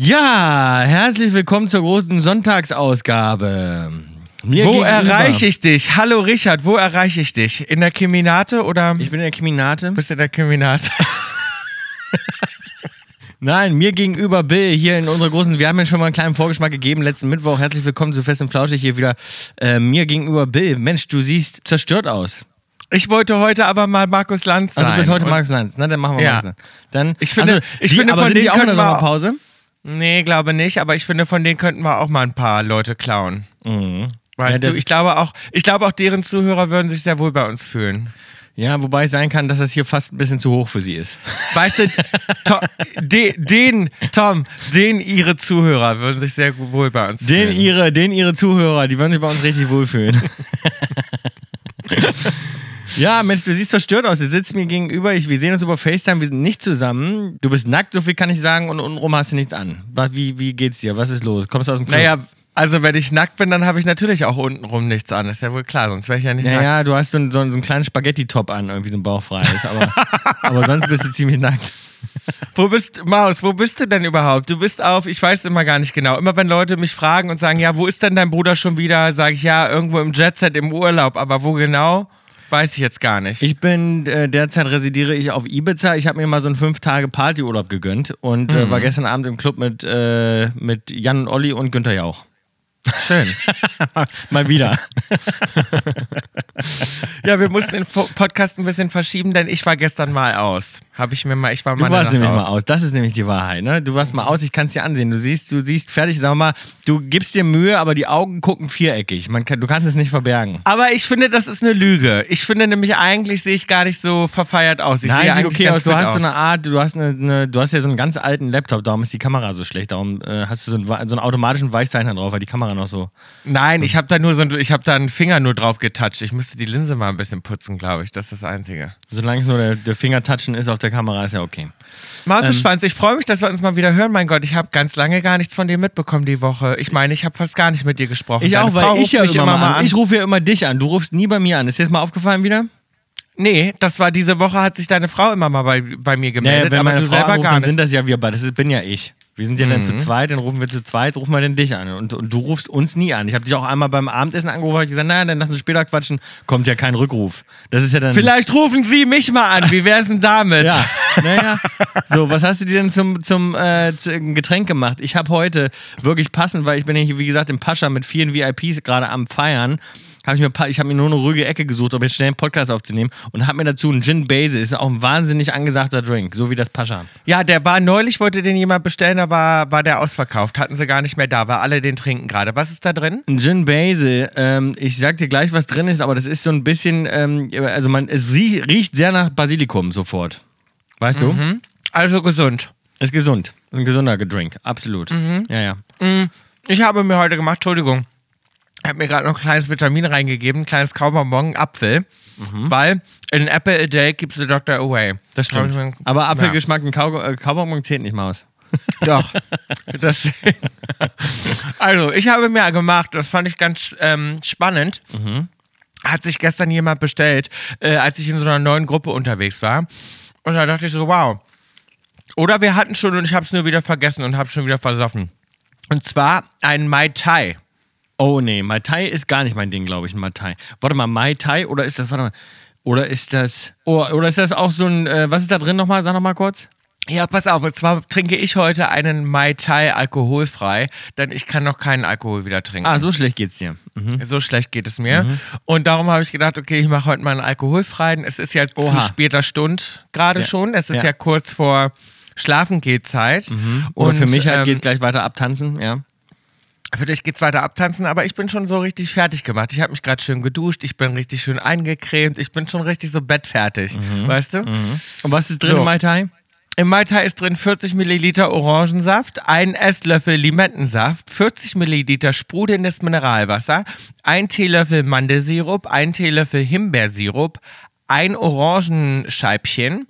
Ja, herzlich willkommen zur großen Sonntagsausgabe. Mir wo erreiche ich dich? Hallo Richard, wo erreiche ich dich? In der Keminate oder? Ich bin in der Keminate. Bist du in der Keminate? Nein, mir gegenüber Bill hier in unserer großen, wir haben ja schon mal einen kleinen Vorgeschmack gegeben letzten Mittwoch. Herzlich willkommen zu Fest und Flauschig hier wieder. Äh, mir gegenüber Bill. Mensch, du siehst zerstört aus. Ich wollte heute aber mal Markus Lanz sein. Also bis heute Markus Lanz. Na, dann machen wir ja. Markus Lanz. Dann, ich finde, also, ich die, finde aber von sind denen die auch in der Sommerpause? Nee, glaube nicht, aber ich finde, von denen könnten wir auch mal ein paar Leute klauen. Mhm. Weißt Ja, du, ich glaube auch, ich glaube auch deren Zuhörer würden sich sehr wohl bei uns fühlen. Ja, wobei es sein kann, dass das hier fast ein bisschen zu hoch für sie ist. Weißt du, to, de, den, Tom, den ihre Zuhörer würden sich sehr wohl bei uns Den fühlen. ihre, den ihre Zuhörer, die würden sich bei uns richtig wohlfühlen. ja, Mensch, du siehst zerstört aus. Du sitzt mir gegenüber. Ich, wir sehen uns über FaceTime. Wir sind nicht zusammen. Du bist nackt, so viel kann ich sagen. Und untenrum hast du nichts an. Was, wie, wie geht's dir? Was ist los? Kommst du aus dem Club? Naja, also wenn ich nackt bin, dann habe ich natürlich auch untenrum nichts an. ist ja wohl klar, sonst wäre ich ja nicht Ja, nackt. ja, du hast so einen, so einen, so einen kleinen Spaghetti-Top an, irgendwie so ein bauchfreies. Aber, aber sonst bist du ziemlich nackt. Wo bist, Maus, wo bist du denn überhaupt? Du bist auf, ich weiß immer gar nicht genau. Immer wenn Leute mich fragen und sagen, ja, wo ist denn dein Bruder schon wieder, sage ich, ja, irgendwo im Jetset im Urlaub. Aber wo genau, weiß ich jetzt gar nicht. Ich bin, äh, derzeit residiere ich auf Ibiza. Ich habe mir mal so einen fünf Tage Partyurlaub gegönnt und äh, war gestern Abend im Club mit, äh, mit Jan und Olli und Günther Jauch. Schön. mal wieder. ja, wir mussten den Po- Podcast ein bisschen verschieben, denn ich war gestern mal aus. Habe ich mir mal, ich war mal Du warst nämlich aus. mal aus. Das ist nämlich die Wahrheit, ne? Du warst mal aus, ich kann es dir ansehen. Du siehst, du siehst fertig, sag mal, du gibst dir Mühe, aber die Augen gucken viereckig. Man kann, du kannst es nicht verbergen. Aber ich finde, das ist eine Lüge. Ich finde nämlich, eigentlich sehe ich gar nicht so verfeiert aus. Ich Nein, sehe sieht okay aus. Du hast so eine Art, du hast, eine, eine, du hast ja so einen ganz alten Laptop, darum ist die Kamera so schlecht. Darum äh, hast du so einen, so einen automatischen Weichzeichner drauf, weil die Kamera noch so. Nein, ich habe da nur so ein, ich habe da einen Finger nur drauf getoucht. Ich müsste die Linse mal ein bisschen putzen, glaube ich. Das ist das Einzige. Solange es nur der, der Fingertouchen ist auf der Kamera, ist ja okay. Mauseschwanz, ich freue mich, dass wir uns mal wieder hören. Mein Gott, ich habe ganz lange gar nichts von dir mitbekommen die Woche. Ich meine, ich habe fast gar nicht mit dir gesprochen. Ich Deine auch, weil Frau ich ja mich immer, mal an. Ich rufe ja immer dich an. Du rufst nie bei mir an. Ist dir das mal aufgefallen wieder? nee, das war diese Woche, hat sich deine Frau immer mal bei, bei mir gemeldet, wenn aber meine Frau selber anruft, gar dann sind das ja wir beide. Das bin ja ich. Wir sind ja dann Mhm. zu zweit, dann rufen wir zu zweit, rufen wir dann dich an. Und, und du rufst uns nie an. Ich habe dich auch einmal beim Abendessen angerufen, habe ich gesagt, naja, dann lass uns später quatschen. Kommt ja kein Rückruf. Das ist ja dann. Vielleicht rufen Sie mich mal an. Wie wär's denn damit? Ja, naja. So, was hast du dir denn zum, zum äh, zum Getränk gemacht? Ich habe heute wirklich passend, weil ich bin ja hier, wie gesagt, im Pascha mit vielen VIPs gerade am Feiern. Hab ich mir, ich habe mir nur eine ruhige Ecke gesucht, um jetzt schnell einen Podcast aufzunehmen und habe mir dazu einen Gin Basil. Ist auch ein wahnsinnig angesagter Drink, so wie das Pascha. Ja, der war neulich, wollte den jemand bestellen, da war, war der ausverkauft. Hatten sie gar nicht mehr da, weil alle den trinken gerade. Was ist da drin? Ein Gin Basil, ähm, ich sag dir gleich, was drin ist, aber das ist so ein bisschen, ähm, also man, es rie- riecht sehr nach Basilikum sofort. Weißt du? Also gesund. Ist gesund. Ist ein gesunder Drink, absolut. Ja, ja. Ich habe mir heute gemacht, Entschuldigung, habe mir gerade noch ein kleines Vitamin reingegeben, ein kleines Kaubonbon, Apfel, weil in Apple a Day gibt's the Doctor Away. Das stimmt. ich Aber Apfelgeschmack und Kau äh, Kaubonbon zählt nicht mal aus. Ja, doch. Deswegen. Also, ich habe mir gemacht, das fand ich ganz ähm, spannend. Hat sich gestern jemand bestellt, äh, als ich in so einer neuen Gruppe unterwegs war. Und da dachte ich so, wow. Oder wir hatten schon und ich habe es nur wieder vergessen und habe schon wieder versoffen. Und zwar ein Mai Tai. Oh nee, Mai Tai ist gar nicht mein Ding, glaube ich, Mai Tai. Warte mal, Mai Tai oder ist das, warte mal, oder ist das, oh, oder ist das auch so ein, äh, was ist da drin nochmal, sag nochmal kurz? Ja, pass auf, und zwar trinke ich heute einen Mai Tai alkoholfrei, denn ich kann noch keinen Alkohol wieder trinken. Ah, so schlecht geht's dir. Mhm. So schlecht geht es mir. Und darum habe ich gedacht, okay, ich mache heute mal einen alkoholfreien. Es ist jetzt Oha. zu später Stund gerade Ja. schon. Es ist ja. Ja. kurz vor Schlafengehzeit. Oder für mich halt ähm, geht gleich weiter abtanzen, ja. Für dich geht's weiter abtanzen, aber ich bin schon so richtig fertig gemacht. Ich habe mich gerade schön geduscht, ich bin richtig schön eingecremt, ich bin schon richtig so bettfertig, weißt du? Und was ist drin So. im Mai Tai? Im Mai Tai ist drin 40 Milliliter Orangensaft, ein Esslöffel Limettensaft, 40 Milliliter sprudelndes Mineralwasser, ein Teelöffel Mandelsirup, ein Teelöffel Himbeersirup, ein Orangenscheibchen,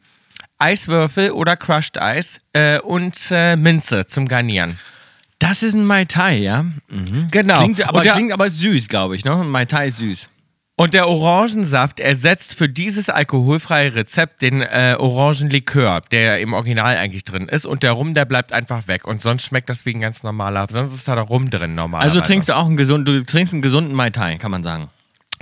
Eiswürfel oder Crushed Eis äh, und äh, Minze zum Garnieren. Das ist ein Mai Tai, ja? Mhm. Genau. Klingt, aber, der- klingt aber süß, glaube ich, ne? Ein Mai Tai ist süß. Und der Orangensaft ersetzt für dieses alkoholfreie Rezept den äh, Orangenlikör, der im Original eigentlich drin ist. Und der Rum, der bleibt einfach weg. Und sonst schmeckt das wie ein ganz normaler. Sonst ist da der Rum drin normalerweise. Also trinkst du auch einen gesunden, du trinkst einen gesunden Mai Tai, kann man sagen.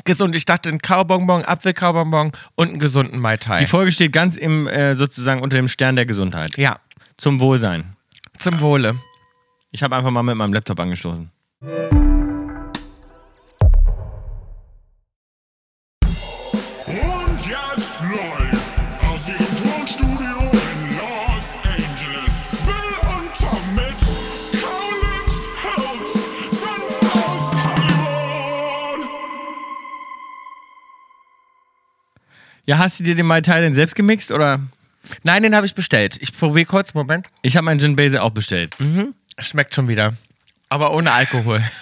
gesund. Ich dachte, ein Kaubonbon, Apfelkaubonbon und einen gesunden Mai Tai. Die Folge steht ganz im, äh, sozusagen unter dem Stern der Gesundheit. ja, Zum Wohlsein. zum Wohle. Ich habe einfach mal mit meinem Laptop angestoßen. Und jetzt live aus ihrem Tonstudio in Los Angeles. Bill und Tom mit Kaulitz Hills sind aus Hollywood. Ja, hast du dir den Mai Tai denn selbst gemixt oder? Nein, den habe ich bestellt. Ich probiere kurz, Moment. Ich habe meinen Gin Basil auch bestellt. Schmeckt schon wieder. Aber ohne Alkohol.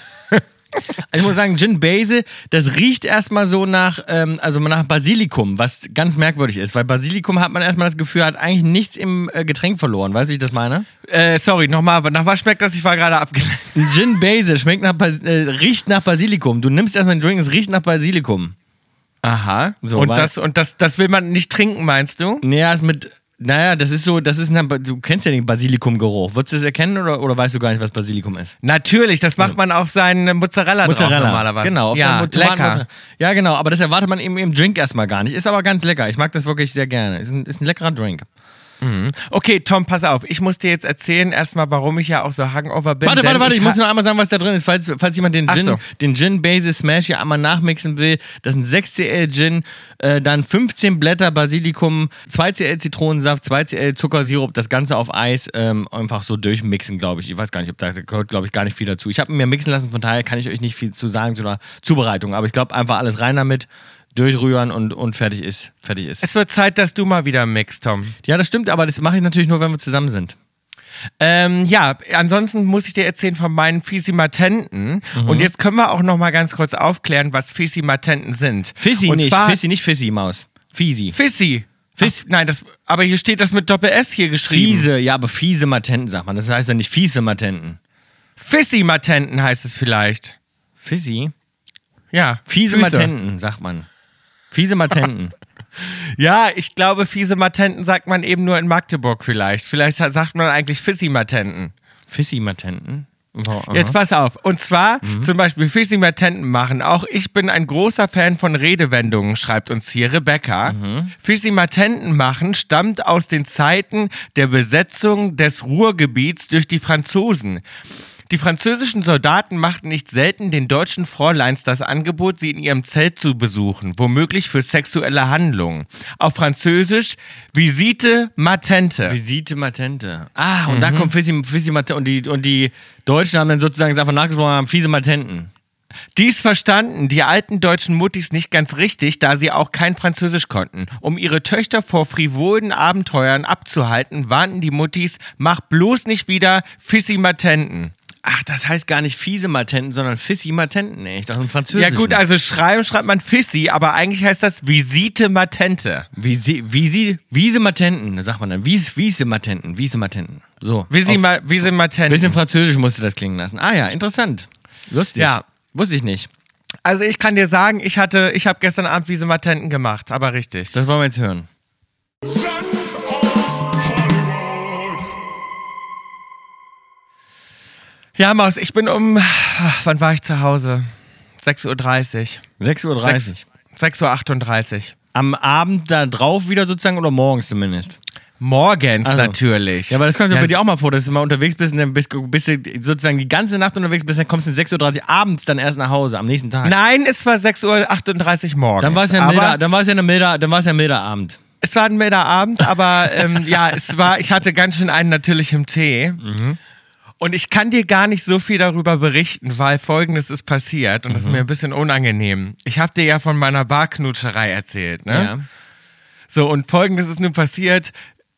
Also ich muss sagen, Gin Basil, das riecht erstmal so nach, ähm, also nach Basilikum, was ganz merkwürdig ist, weil Basilikum hat man erstmal das Gefühl, hat eigentlich nichts im äh, Getränk verloren. Weißt du, wie ich das meine? Äh, sorry, nochmal, aber nach was schmeckt das? Ich war gerade abgelenkt. Gin Basil schmeckt nach, Bas äh, riecht nach Basilikum. Du nimmst erstmal einen Drink, es riecht nach Basilikum. Aha. So, und das, und das, das will man nicht trinken, meinst du? Naja, ist mit, naja, das ist so, das ist, ein, du kennst ja den Basilikumgeruch. Würdest du das erkennen oder, oder weißt du gar nicht, was Basilikum ist? Natürlich, das macht man auf seinen Mozzarella, drauf normalerweise. Genau, auf ja, lecker. Mozzarella. Ja, genau, aber das erwartet man eben im Drink erstmal gar nicht. Ist aber ganz lecker. Ich mag das wirklich sehr gerne. Ist ein, ist ein leckerer Drink. Okay, Tom, pass auf. Ich muss dir jetzt erzählen, erstmal, warum ich ja auch so hangover bin. Warte, warte, warte, ich ha- muss nur einmal sagen, was da drin ist, falls, falls jemand den Gin, so. den Gin Basil Smash hier einmal nachmixen will. Das sind 6 cl Gin, äh, dann 15 Blätter Basilikum, 2 cl Zitronensaft, 2 cl Zuckersirup, das Ganze auf Eis ähm, einfach so durchmixen, glaube ich. Ich weiß gar nicht, ob da gehört, glaube ich, gar nicht viel dazu. Ich habe ihn mir mixen lassen, von daher kann ich euch nicht viel zu sagen zu der Zubereitung, aber ich glaube einfach alles rein damit, durchrühren und, und fertig ist. Fertig ist. Es wird Zeit, dass du mal wieder mixst, Tom. Ja, das stimmt, aber das mache ich natürlich nur, wenn wir zusammen sind. Ähm, ja, ansonsten muss ich dir erzählen von meinen Fisimatenten. Mhm. Und jetzt können wir auch noch mal ganz kurz aufklären, was Fisimatenten sind. Fissi Und nicht, Fissi, nicht Fissi, Maus. Fisi. Fissi. Fiss- Ach, nein, das, aber hier steht das mit Doppel-S hier geschrieben. Fiese, ja, aber fiese Matenten sagt man. Das heißt ja nicht fiese Matenten. Fissimatenten heißt es vielleicht. Fissi? Ja. Fiese Füße. Matenten, sagt man. Fiese Matenten. Ja, ich glaube, Fiesematenten sagt man eben nur in Magdeburg vielleicht. Vielleicht sagt man eigentlich Fissimatenten. Fissi Matenten? Oh, aha. Jetzt pass auf. Und zwar zum Beispiel Fissimatenten machen. Auch ich bin ein großer Fan von Redewendungen, schreibt uns hier Rebecca. Fissimatenten machen stammt aus den Zeiten der Besetzung des Ruhrgebiets durch die Franzosen. Die französischen Soldaten machten nicht selten den deutschen Fräuleins das Angebot, sie in ihrem Zelt zu besuchen, womöglich für sexuelle Handlungen. Auf Französisch Visite Matente. Visite Matente. Ah, und da kommt Fissi, Fissi Matente. Und die, und die Deutschen haben dann sozusagen einfach nachgesprochen, haben fiese Matenten. Dies verstanden die alten deutschen Muttis nicht ganz richtig, da sie auch kein Französisch konnten. Um ihre Töchter vor frivolen Abenteuern abzuhalten, warnten die Muttis, mach bloß nicht wieder Fissimatenten. Ach, das heißt gar nicht fiese Matenten, sondern Fissi Matenten. Ich dachte im Französischen. Ja gut, also schreiben schreibt man Fissi, aber eigentlich heißt das Visite Matente. Visi, Visi, Wiese Matenten, sagt man dann. Wies, Wiese Matenten, Wiese Matenten. So. Visi Auf- ma, Visi Matenten. Bisschen Französisch musste das klingen lassen. Ah ja, interessant. Lustig. Ja. Wusste ich nicht. Also ich kann dir sagen, ich hatte, ich habe gestern Abend Visi Matenten gemacht, aber richtig. Das wollen wir jetzt hören. Ja, Maus, ich bin um, wann war ich zu Hause? 6.30 Uhr. 6.30 Uhr. 6.38 Uhr. Am Abend da drauf wieder sozusagen oder morgens zumindest? Morgens Also. natürlich. Ja, aber das kommt ja bei dir auch mal vor, dass du mal unterwegs bist und dann bist, bist du sozusagen die ganze Nacht unterwegs bist, dann kommst du um 6.30 Uhr abends dann erst nach Hause, am nächsten Tag. Nein, es war 6.38 Uhr morgens. Dann war es ja ein milder, dann war es ja eine milder, dann war es ja ein milder Abend. Es war ein milder Abend, aber ähm, ja, es war, ich hatte ganz schön einen natürlich im Tee. Mhm. Und ich kann dir gar nicht so viel darüber berichten, weil folgendes ist passiert und das ist Mhm. mir ein bisschen unangenehm. Ich habe dir ja von meiner Barknutscherei erzählt, ne? Ja. So, und folgendes ist nun passiert.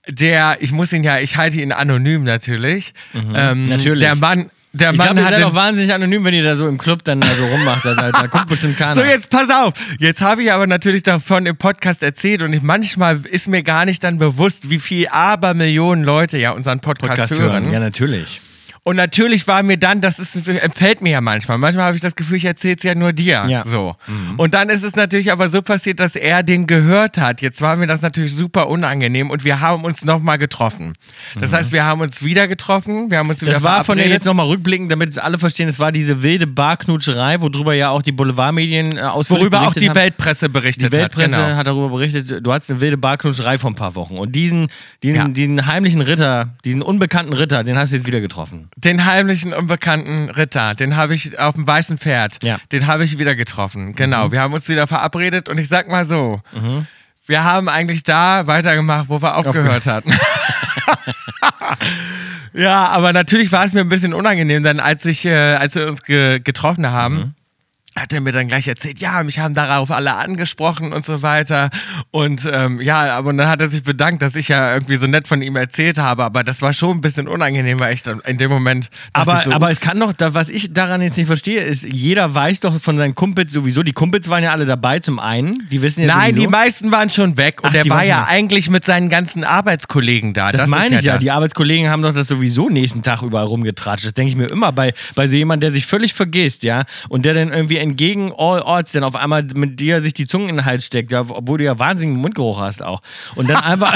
Der, ich muss ihn ja, ich halte ihn anonym natürlich. Ähm, Mhm. Natürlich. Der Mann, der Ich Mann glaube, ihr seid auch wahnsinnig anonym, wenn ihr da so im Club dann da so rummacht. Da, da, da guckt bestimmt keiner. So, jetzt pass auf. Jetzt habe ich aber natürlich davon im Podcast erzählt und ich, manchmal ist mir gar nicht dann bewusst, wie viel Abermillionen Leute ja unseren Podcast, Podcast hören. hören. Ja, natürlich. Und natürlich war mir dann, das ist, empfällt mir ja manchmal. Manchmal habe ich das Gefühl, ich erzähle es ja nur dir. Ja. So. Und dann ist es natürlich aber so passiert, dass er den gehört hat. Jetzt war mir das natürlich super unangenehm und wir haben uns nochmal getroffen. Das heißt, wir haben uns wieder getroffen. Wir haben uns wieder Das war von der jetzt nochmal rückblickend, damit es alle verstehen, es war diese wilde Barknutscherei, worüber ja auch die Boulevardmedien äh, ausführlich Worüber auch die haben. Weltpresse berichtet Die Weltpresse hat. Genau. hat darüber berichtet, du hattest eine wilde Barknutscherei vor ein paar Wochen. Und diesen, diesen, Ja. diesen heimlichen Ritter, diesen unbekannten Ritter, den hast du jetzt wieder getroffen. Den heimlichen, unbekannten Ritter, den habe ich auf dem weißen Pferd, Ja. den habe ich wieder getroffen. Genau, wir haben uns wieder verabredet und ich sag mal so, wir haben eigentlich da weitergemacht, wo wir aufgehört hatten. ja, aber natürlich war es mir ein bisschen unangenehm, dann als ich, äh, als wir uns ge getroffen haben. Hat er mir dann gleich erzählt, ja, mich haben darauf alle angesprochen und so weiter. Und ähm, ja, aber dann hat er sich bedankt, dass ich ja irgendwie so nett von ihm erzählt habe. Aber das war schon ein bisschen unangenehm, weil ich dann in dem Moment. Aber, so, aber es kann doch, was ich daran jetzt nicht verstehe, ist, jeder weiß doch von seinen Kumpels sowieso, die Kumpels waren ja alle dabei zum einen, die wissen ja Nein, sowieso. die meisten waren schon weg und Ach, er war ja weg. eigentlich mit seinen ganzen Arbeitskollegen da. Das, ist meine ich ja. das. Die Arbeitskollegen haben doch das sowieso nächsten Tag überall rumgetratscht. Das denke ich mir immer bei, bei so jemandem, der sich völlig vergisst, ja, und der dann irgendwie entgegen all odds dann auf einmal mit dir sich die Zunge in den Hals steckt, ja, obwohl du ja wahnsinnigen Mundgeruch hast auch. Und dann einfach.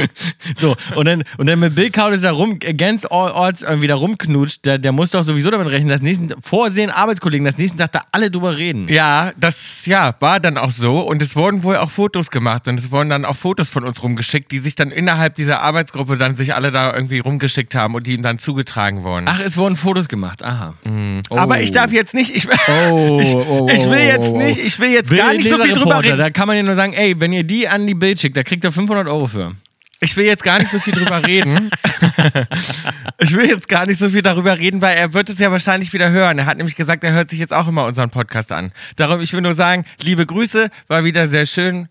So, und dann, und dann mit Bill Kaulitz da rum, against all odds irgendwie da rumknutscht, der, der muss doch sowieso damit rechnen, dass nächsten, vorsehen Arbeitskollegen, dass nächsten Tag da alle drüber reden. Ja, das ja, war dann auch so. Und es wurden wohl auch Fotos gemacht. Und es wurden dann auch Fotos von uns rumgeschickt, die sich dann innerhalb dieser Arbeitsgruppe dann sich alle da irgendwie rumgeschickt haben und die ihm dann zugetragen wurden. Ach, es wurden Fotos gemacht, aha. Oh. Aber ich darf jetzt nicht, ich, Oh, ich, oh, ich will oh, jetzt oh, oh. nicht, ich will jetzt Bild gar nicht so viel drüber reden. Da kann man ja nur sagen, ey, wenn ihr die an die Bild schickt, da kriegt ihr 500 Euro für. Ich will jetzt gar nicht so viel drüber reden. ich will jetzt gar nicht so viel darüber reden, weil er wird es ja wahrscheinlich wieder hören. Er hat nämlich gesagt, er hört sich jetzt auch immer unseren Podcast an. Darum, ich will nur sagen, liebe Grüße, war wieder sehr schön.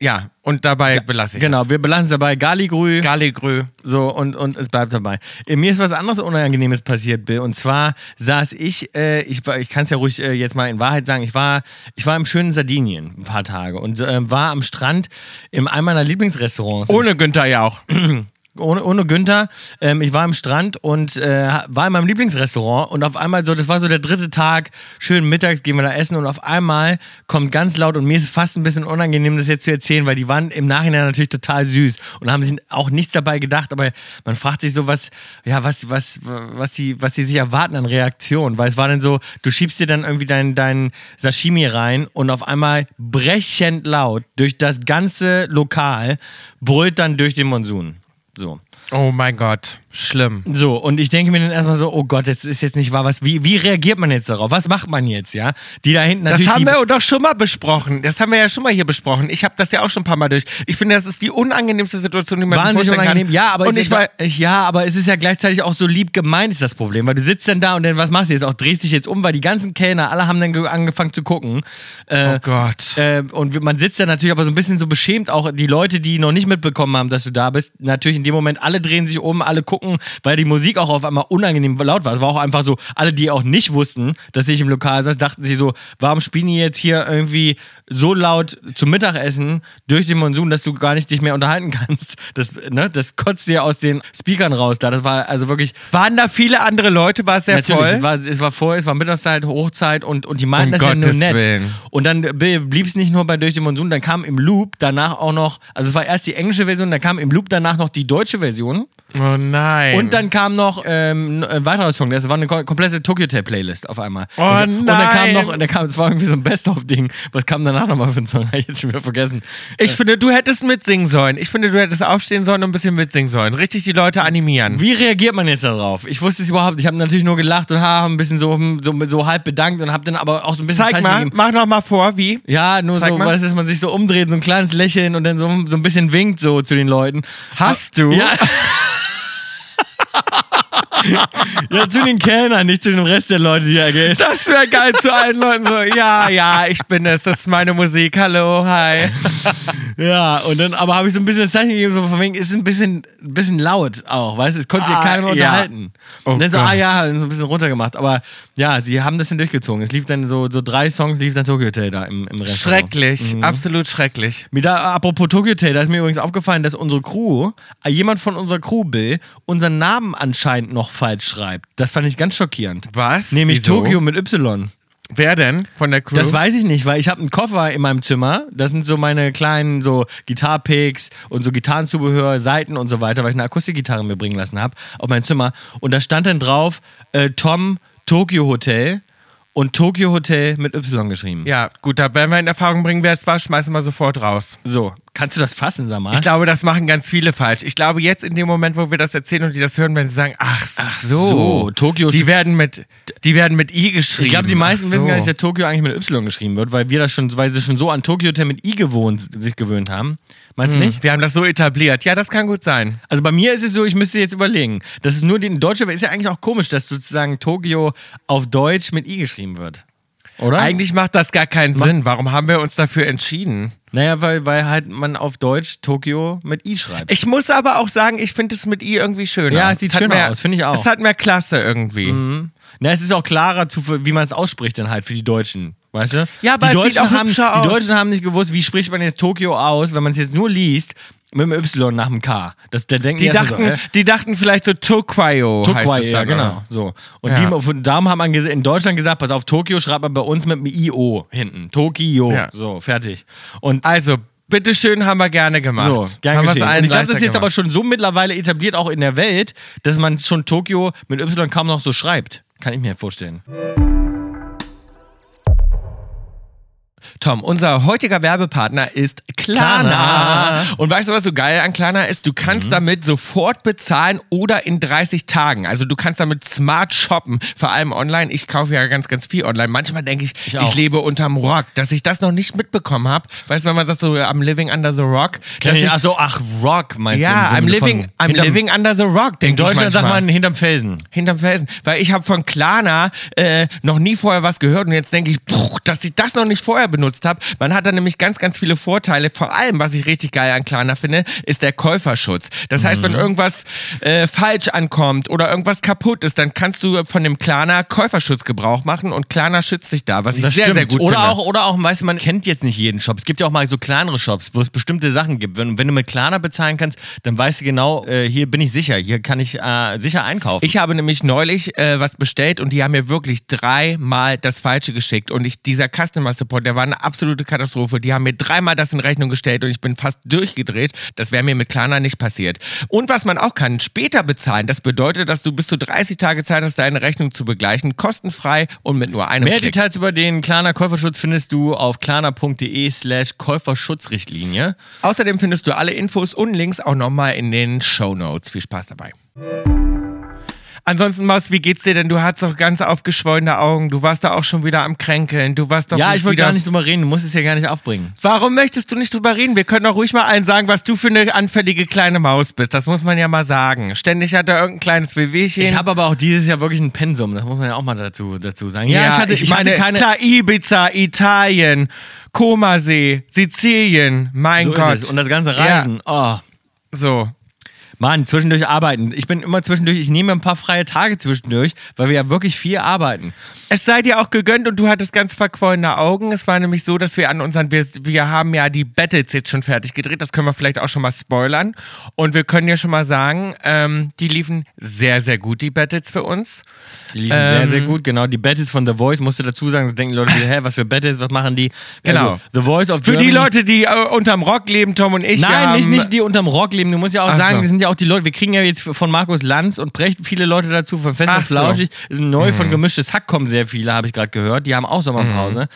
Ja, und dabei belasse ich Genau, wir belassen es dabei. Galigrü. Galigrü. So, und, und es bleibt dabei. Äh, Mir ist was anderes Unangenehmes passiert, Bill. Und zwar saß ich, äh, ich, ich kann es ja ruhig äh, jetzt mal in Wahrheit sagen, ich war, ich war im schönen Sardinien ein paar Tage und äh, war am Strand in einem meiner Lieblingsrestaurants. Ohne Günther ja auch. ohne, ohne Günther. Ähm, ich war am Strand und äh, war in meinem Lieblingsrestaurant und auf einmal so, das war so der dritte Tag, schön mittags gehen wir da essen und auf einmal kommt ganz laut und mir ist fast ein bisschen unangenehm, das jetzt zu erzählen, weil die waren im Nachhinein natürlich total süß und haben sich auch nichts dabei gedacht, aber man fragt sich so, was, ja, was, was, was die, was die sich erwarten an Reaktion, weil es war dann so, du schiebst dir dann irgendwie dein, dein Sashimi rein und auf einmal brechend laut durch das ganze Lokal brüllt dann durch den Monsun. So. Oh mein Gott, schlimm. So, und ich denke mir dann erstmal so, oh Gott, das ist jetzt nicht wahr. Was, wie, wie reagiert man jetzt darauf? Was macht man jetzt, ja? Die da hinten Das natürlich. haben die, wir doch schon mal besprochen. Das haben wir ja schon mal hier besprochen. Ich habe das ja auch schon ein paar Mal durch. Ich finde, das ist die unangenehmste Situation, die man sich Wahnsinnig vorstellen unangenehm. kann. Ja, aber und es ich ist, war, ja, aber es ist ja gleichzeitig auch so lieb gemeint, ist das Problem. Weil du sitzt dann da und dann, was machst du jetzt? Auch drehst dich jetzt um, weil die ganzen Kellner, alle haben dann ge- angefangen zu gucken. Äh, oh Gott. Äh, und man sitzt da natürlich aber so ein bisschen so beschämt, auch die Leute, die noch nicht mitbekommen haben, dass du da bist. Natürlich in dem Moment, alle drehen sich um, alle gucken, weil die Musik auch auf einmal unangenehm laut war. Es war auch einfach so, alle, die auch nicht wussten, dass ich im Lokal saß, dachten sich so, warum spielen die jetzt hier irgendwie so laut zum Mittagessen durch den Monsun, dass du gar nicht dich mehr unterhalten kannst. Das, ne, das kotzt dir aus den Speakern raus da. Das war also wirklich Waren da viele andere Leute? War es sehr Natürlich, voll? es war, es war voll, es war Mittagszeit, Hochzeit und, und die meinten Um das ja nur Gottes nett. Willen. Und dann blieb es nicht nur bei Durch den Monsun, dann kam im Loop danach auch noch, also es war erst die englische Version, dann kam im Loop danach noch die deutsche Version oh nein. Und dann kam noch ähm, ein weiterer Song, das war eine ko- komplette Tokyo Tape Playlist auf einmal. Oh und dann kam nein. noch, dann kam, es war irgendwie so ein Best-of-Ding. Was kam danach nochmal für ein Song? Hab ich jetzt schon wieder vergessen. Ich finde, du hättest mitsingen sollen. Ich finde, du hättest aufstehen sollen und ein bisschen mitsingen sollen. Richtig die Leute animieren. Wie reagiert man jetzt darauf? Ich wusste es überhaupt. Ich habe natürlich nur gelacht und ha, ein bisschen so, so, so halb bedankt und habe dann aber auch so ein bisschen Zeig Zeichen mal, gegeben. mach noch mal vor, wie? Ja, nur Zeig so, mal. weißt dass man sich so umdreht, so ein kleines Lächeln und dann so, so ein bisschen winkt so zu den Leuten. Hast du? Ja. ja, zu den Kellnern, nicht zu dem Rest der Leute, die da gehen. Das wäre geil zu allen Leuten so. Ja, ja, ich bin es. Das ist meine Musik. Hallo, hi. Ja, und dann, aber habe ich so ein bisschen das Zeichen gegeben, so von wegen, ist ein bisschen, ein bisschen laut auch, weißt du, es konnte sich Ah, keiner ja. unterhalten. Oh und dann so, Gott. ah ja, so ein bisschen runtergemacht, aber ja, sie haben das dann durchgezogen. Es lief dann so, so drei Songs, lief dann Tokyo Hotel da im, im Restaurant. Schrecklich, absolut schrecklich. Mir da, apropos Tokyo Hotel, da ist mir übrigens aufgefallen, dass unsere Crew, äh, jemand von unserer Crew, Bill, unseren Namen anscheinend noch falsch schreibt. Das fand ich ganz schockierend. Was? Nämlich Wieso? Tokio mit Y. Wer denn von der Crew? Das weiß ich nicht, weil ich habe einen Koffer in meinem Zimmer. Das sind so meine kleinen so Gitarrepicks und so Gitarrenzubehör, Seiten und so weiter, weil ich eine Akustikgitarre mir bringen lassen habe auf mein Zimmer. Und da stand dann drauf äh, Tom Tokyo Hotel und Tokyo Hotel mit Y geschrieben. ja, gut, da werden wir in Erfahrung bringen, wer es war, schmeißen wir sofort raus. So, kannst du das fassen, sag mal? Ich glaube, das machen ganz viele falsch. Ich glaube, jetzt in dem Moment, wo wir das erzählen und die das hören, werden sie sagen, ach so, so, Tokio- die werden mit, die werden mit I geschrieben. Ich glaube, die meisten Ach wissen so. gar nicht, dass Tokio eigentlich mit Y geschrieben wird, weil wir das schon, weil sie schon so an Hotel mit I gewohnt, sich gewöhnt haben. Meinst du nicht? Wir haben das so etabliert. Ja, das kann gut sein. Also bei mir ist es so, ich müsste jetzt überlegen. Das ist nur die Deutsche ist ja eigentlich auch komisch, dass sozusagen Tokio auf Deutsch mit I geschrieben wird. Oder? Eigentlich macht das gar keinen Sinn. Warum haben wir uns dafür entschieden? Naja, weil, weil halt man auf Deutsch Tokio mit I schreibt. Ich muss aber auch sagen, ich finde es mit I irgendwie schöner. Ja, es sieht hat schöner mehr, aus, finde ich auch. Mhm. Es hat mehr Klasse irgendwie. Na, es ist auch klarer, zu, wie man es ausspricht dann halt für die Deutschen. Weißt du? Ja, aber die es Deutschen auch haben, Die. Deutschen haben nicht gewusst, wie spricht man jetzt Tokio aus, wenn man es jetzt nur liest mit dem Y nach dem K. Das, der denken Die, dachten, so, äh, die dachten vielleicht so Tokyo. es ja, genau. oder? So. Und Ja. die, von- darum hat man gese- in Deutschland gesagt, pass auf, Tokio schreibt man bei uns mit einem IO hinten. Tokio. Ja. So, fertig. Und Also, bitteschön, haben wir gerne gemacht. so, gern haben geschehen. ich glaube, das ist jetzt aber schon so mittlerweile etabliert, auch in der Welt, dass man schon Tokio mit Y kaum noch so schreibt. Kann ich mir vorstellen. Tom, unser heutiger Werbepartner ist Klarna. Klarna. Und weißt du, was so geil an Klarna ist? Du kannst damit sofort bezahlen oder in 30 Tagen. Also du kannst damit smart shoppen, vor allem online. Ich kaufe ja ganz, ganz viel online. Manchmal denke ich, ich, auch. lebe unterm Rock, dass ich das noch nicht mitbekommen habe. Weißt du, wenn man sagt so, I'm living under the rock. dass ich- Ach so, ach, Rock meinst ja, du? I'm im living, I'm hinterm- living under the rock, In denke ich Deutschland sagt man hinterm Felsen. Hinterm Felsen. Weil ich habe von Klarna äh, noch nie vorher was gehört und jetzt denke ich, puh, dass ich das noch nicht vorher benutzt habe. Man hat da nämlich ganz, ganz viele Vorteile. Vor allem, was ich richtig geil an Klarna finde, ist der Käuferschutz. Das heißt, Mhm. wenn irgendwas äh, falsch ankommt oder irgendwas kaputt ist, dann kannst du von dem Klarna Käuferschutz Gebrauch machen und Klarna schützt dich da, was ich Das sehr, stimmt. sehr gut oder finde. Auch, oder auch, weißt du, man kennt jetzt nicht jeden Shop. Es gibt ja auch mal so kleinere Shops, wo es bestimmte Sachen gibt. Wenn, wenn du mit Klarna bezahlen kannst, dann weißt du genau, äh, hier bin ich sicher, hier kann ich äh, sicher einkaufen. Ich habe nämlich neulich äh, was bestellt und die haben mir wirklich dreimal das Falsche geschickt. Und ich, dieser Customer Support, der war eine absolute Katastrophe. Die haben mir dreimal das in Rechnung gestellt und ich bin fast durchgedreht. Das wäre mir mit Klarna nicht passiert. Und was man auch kann, später bezahlen. Das bedeutet, dass du bis zu 30 Tage Zeit hast, deine Rechnung zu begleichen. Kostenfrei und mit nur einem Mehr Klick. Details über den Klarna Käuferschutz findest du auf klarna.de slash Käuferschutzrichtlinie. Außerdem findest du alle Infos und Links auch nochmal in den Show Notes. Viel Spaß dabei. Ansonsten, Maus, wie geht's dir denn? Du hattest doch ganz aufgeschwollene Augen. Du warst da auch schon wieder am Kränkeln. Du warst doch Ja, ich wollte gar nicht drüber reden, du musst es ja gar nicht aufbringen. Warum möchtest du nicht drüber reden? Wir können doch ruhig mal allen sagen, was du für eine anfällige kleine Maus bist. Das muss man ja mal sagen. Ständig hat er irgendein kleines Wehwehchen. Ich habe aber auch dieses Jahr wirklich ein Pensum, das muss man ja auch mal dazu, dazu sagen. ja, ich hatte, ich meine, hatte keine. klar, Ibiza, Italien, Komasee, Sizilien, mein so Gott. Und das ganze Reisen. Oh. So. Mann, zwischendurch arbeiten. Ich bin immer zwischendurch, ich nehme ein paar freie Tage zwischendurch, weil wir ja wirklich viel arbeiten. Es sei dir auch gegönnt und du hattest ganz verquollene Augen. Es war nämlich so, dass wir an unseren, wir, wir haben ja die Battles jetzt schon fertig gedreht. Das können wir vielleicht auch schon mal spoilern. Und wir können ja schon mal sagen, ähm, die liefen sehr, sehr gut, die Battles für uns. Die liefen sehr, sehr gut. Genau, die Battles von The Voice, musste dazu sagen, das denken Leute hä, was für Battles, was machen die? Genau. Also, The Voice of Für Germany. die Leute, die äh, unterm Rock leben, Tom und ich. Nein, nicht, nicht die unterm Rock leben. Du musst ja auch Ach sagen, so. die sind ja auch die Leute, wir kriegen ja jetzt von Markus Lanz und Brecht viele Leute dazu, von Fest und so. Mhm. Flauschig, ist neu von Gemischtes Hack kommen sehr viele, habe ich gerade gehört. Die haben auch Sommerpause. Mhm.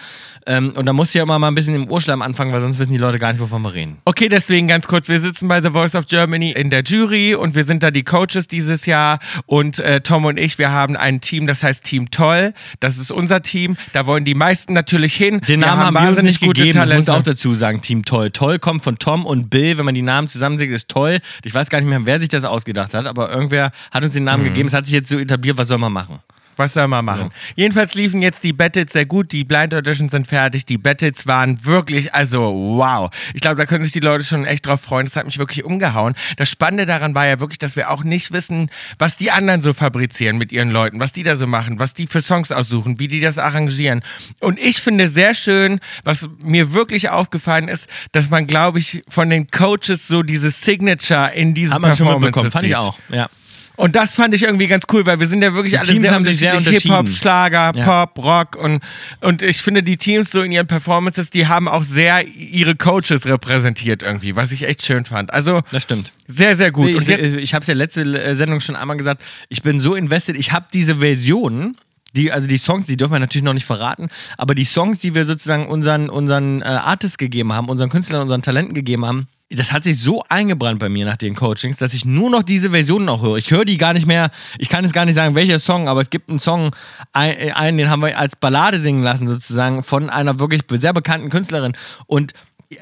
Ähm, und da musst du ja immer mal ein bisschen im Urschleim anfangen, weil sonst wissen die Leute gar nicht, wovon wir reden. Okay, deswegen ganz kurz. Wir sitzen bei The Voice of Germany in der Jury und wir sind da die Coaches dieses Jahr. Und äh, Tom und ich, wir haben ein Team, das heißt Team Toll. Das ist unser Team. Da wollen die meisten natürlich hin. Den Namen haben wir uns wahnsinnig nicht gegeben, das muss Talente. auch dazu sagen, Team Toll. Toll kommt von Tom und Bill, wenn man die Namen zusammensetzt, ist toll. Ich weiß gar nicht mehr, wer sich das ausgedacht hat, aber irgendwer hat uns den Mhm. Namen gegeben, es hat sich jetzt so etabliert, was soll man machen? Was soll man machen? Jedenfalls liefen jetzt die Battles sehr gut. Die Blind Auditions sind fertig. Die Battles waren wirklich, also wow. Ich glaube, da können sich die Leute schon echt drauf freuen. Das hat mich wirklich umgehauen. Das Spannende daran war ja wirklich, dass wir auch nicht wissen, was die anderen so fabrizieren mit ihren Leuten, was die da so machen, was die für Songs aussuchen, wie die das arrangieren. Und ich finde sehr schön, was mir wirklich aufgefallen ist, dass man, glaube ich, von den Coaches so diese Signature in diesen Hat man schon mitbekommen, fand ich sieht. auch. Ja. Und das fand ich irgendwie ganz cool, weil wir sind ja wirklich Die alle Teams sehr haben sich sehr unterschiedlich. Hip-Hop, unterschieden. Schlager, Ja. Pop, Rock und, und ich finde, die Teams so in ihren Performances, die haben auch sehr ihre Coaches repräsentiert irgendwie, was ich echt schön fand. Also Das stimmt. sehr, sehr gut. Ich, jetzt, ich habe es ja letzte äh, Sendung schon einmal gesagt, ich bin so invested, ich habe diese Version, die, also die Songs, die dürfen wir natürlich noch nicht verraten, aber die Songs, die wir sozusagen unseren, unseren äh, Artists gegeben haben, unseren Künstlern, unseren Talenten gegeben haben, das hat sich so eingebrannt bei mir nach den Coachings, dass ich nur noch diese Versionen auch höre. Ich höre die gar nicht mehr, ich kann jetzt gar nicht sagen, welcher Song, aber es gibt einen Song, ein- einen, den haben wir als Ballade singen lassen, sozusagen, von einer wirklich sehr bekannten Künstlerin. Und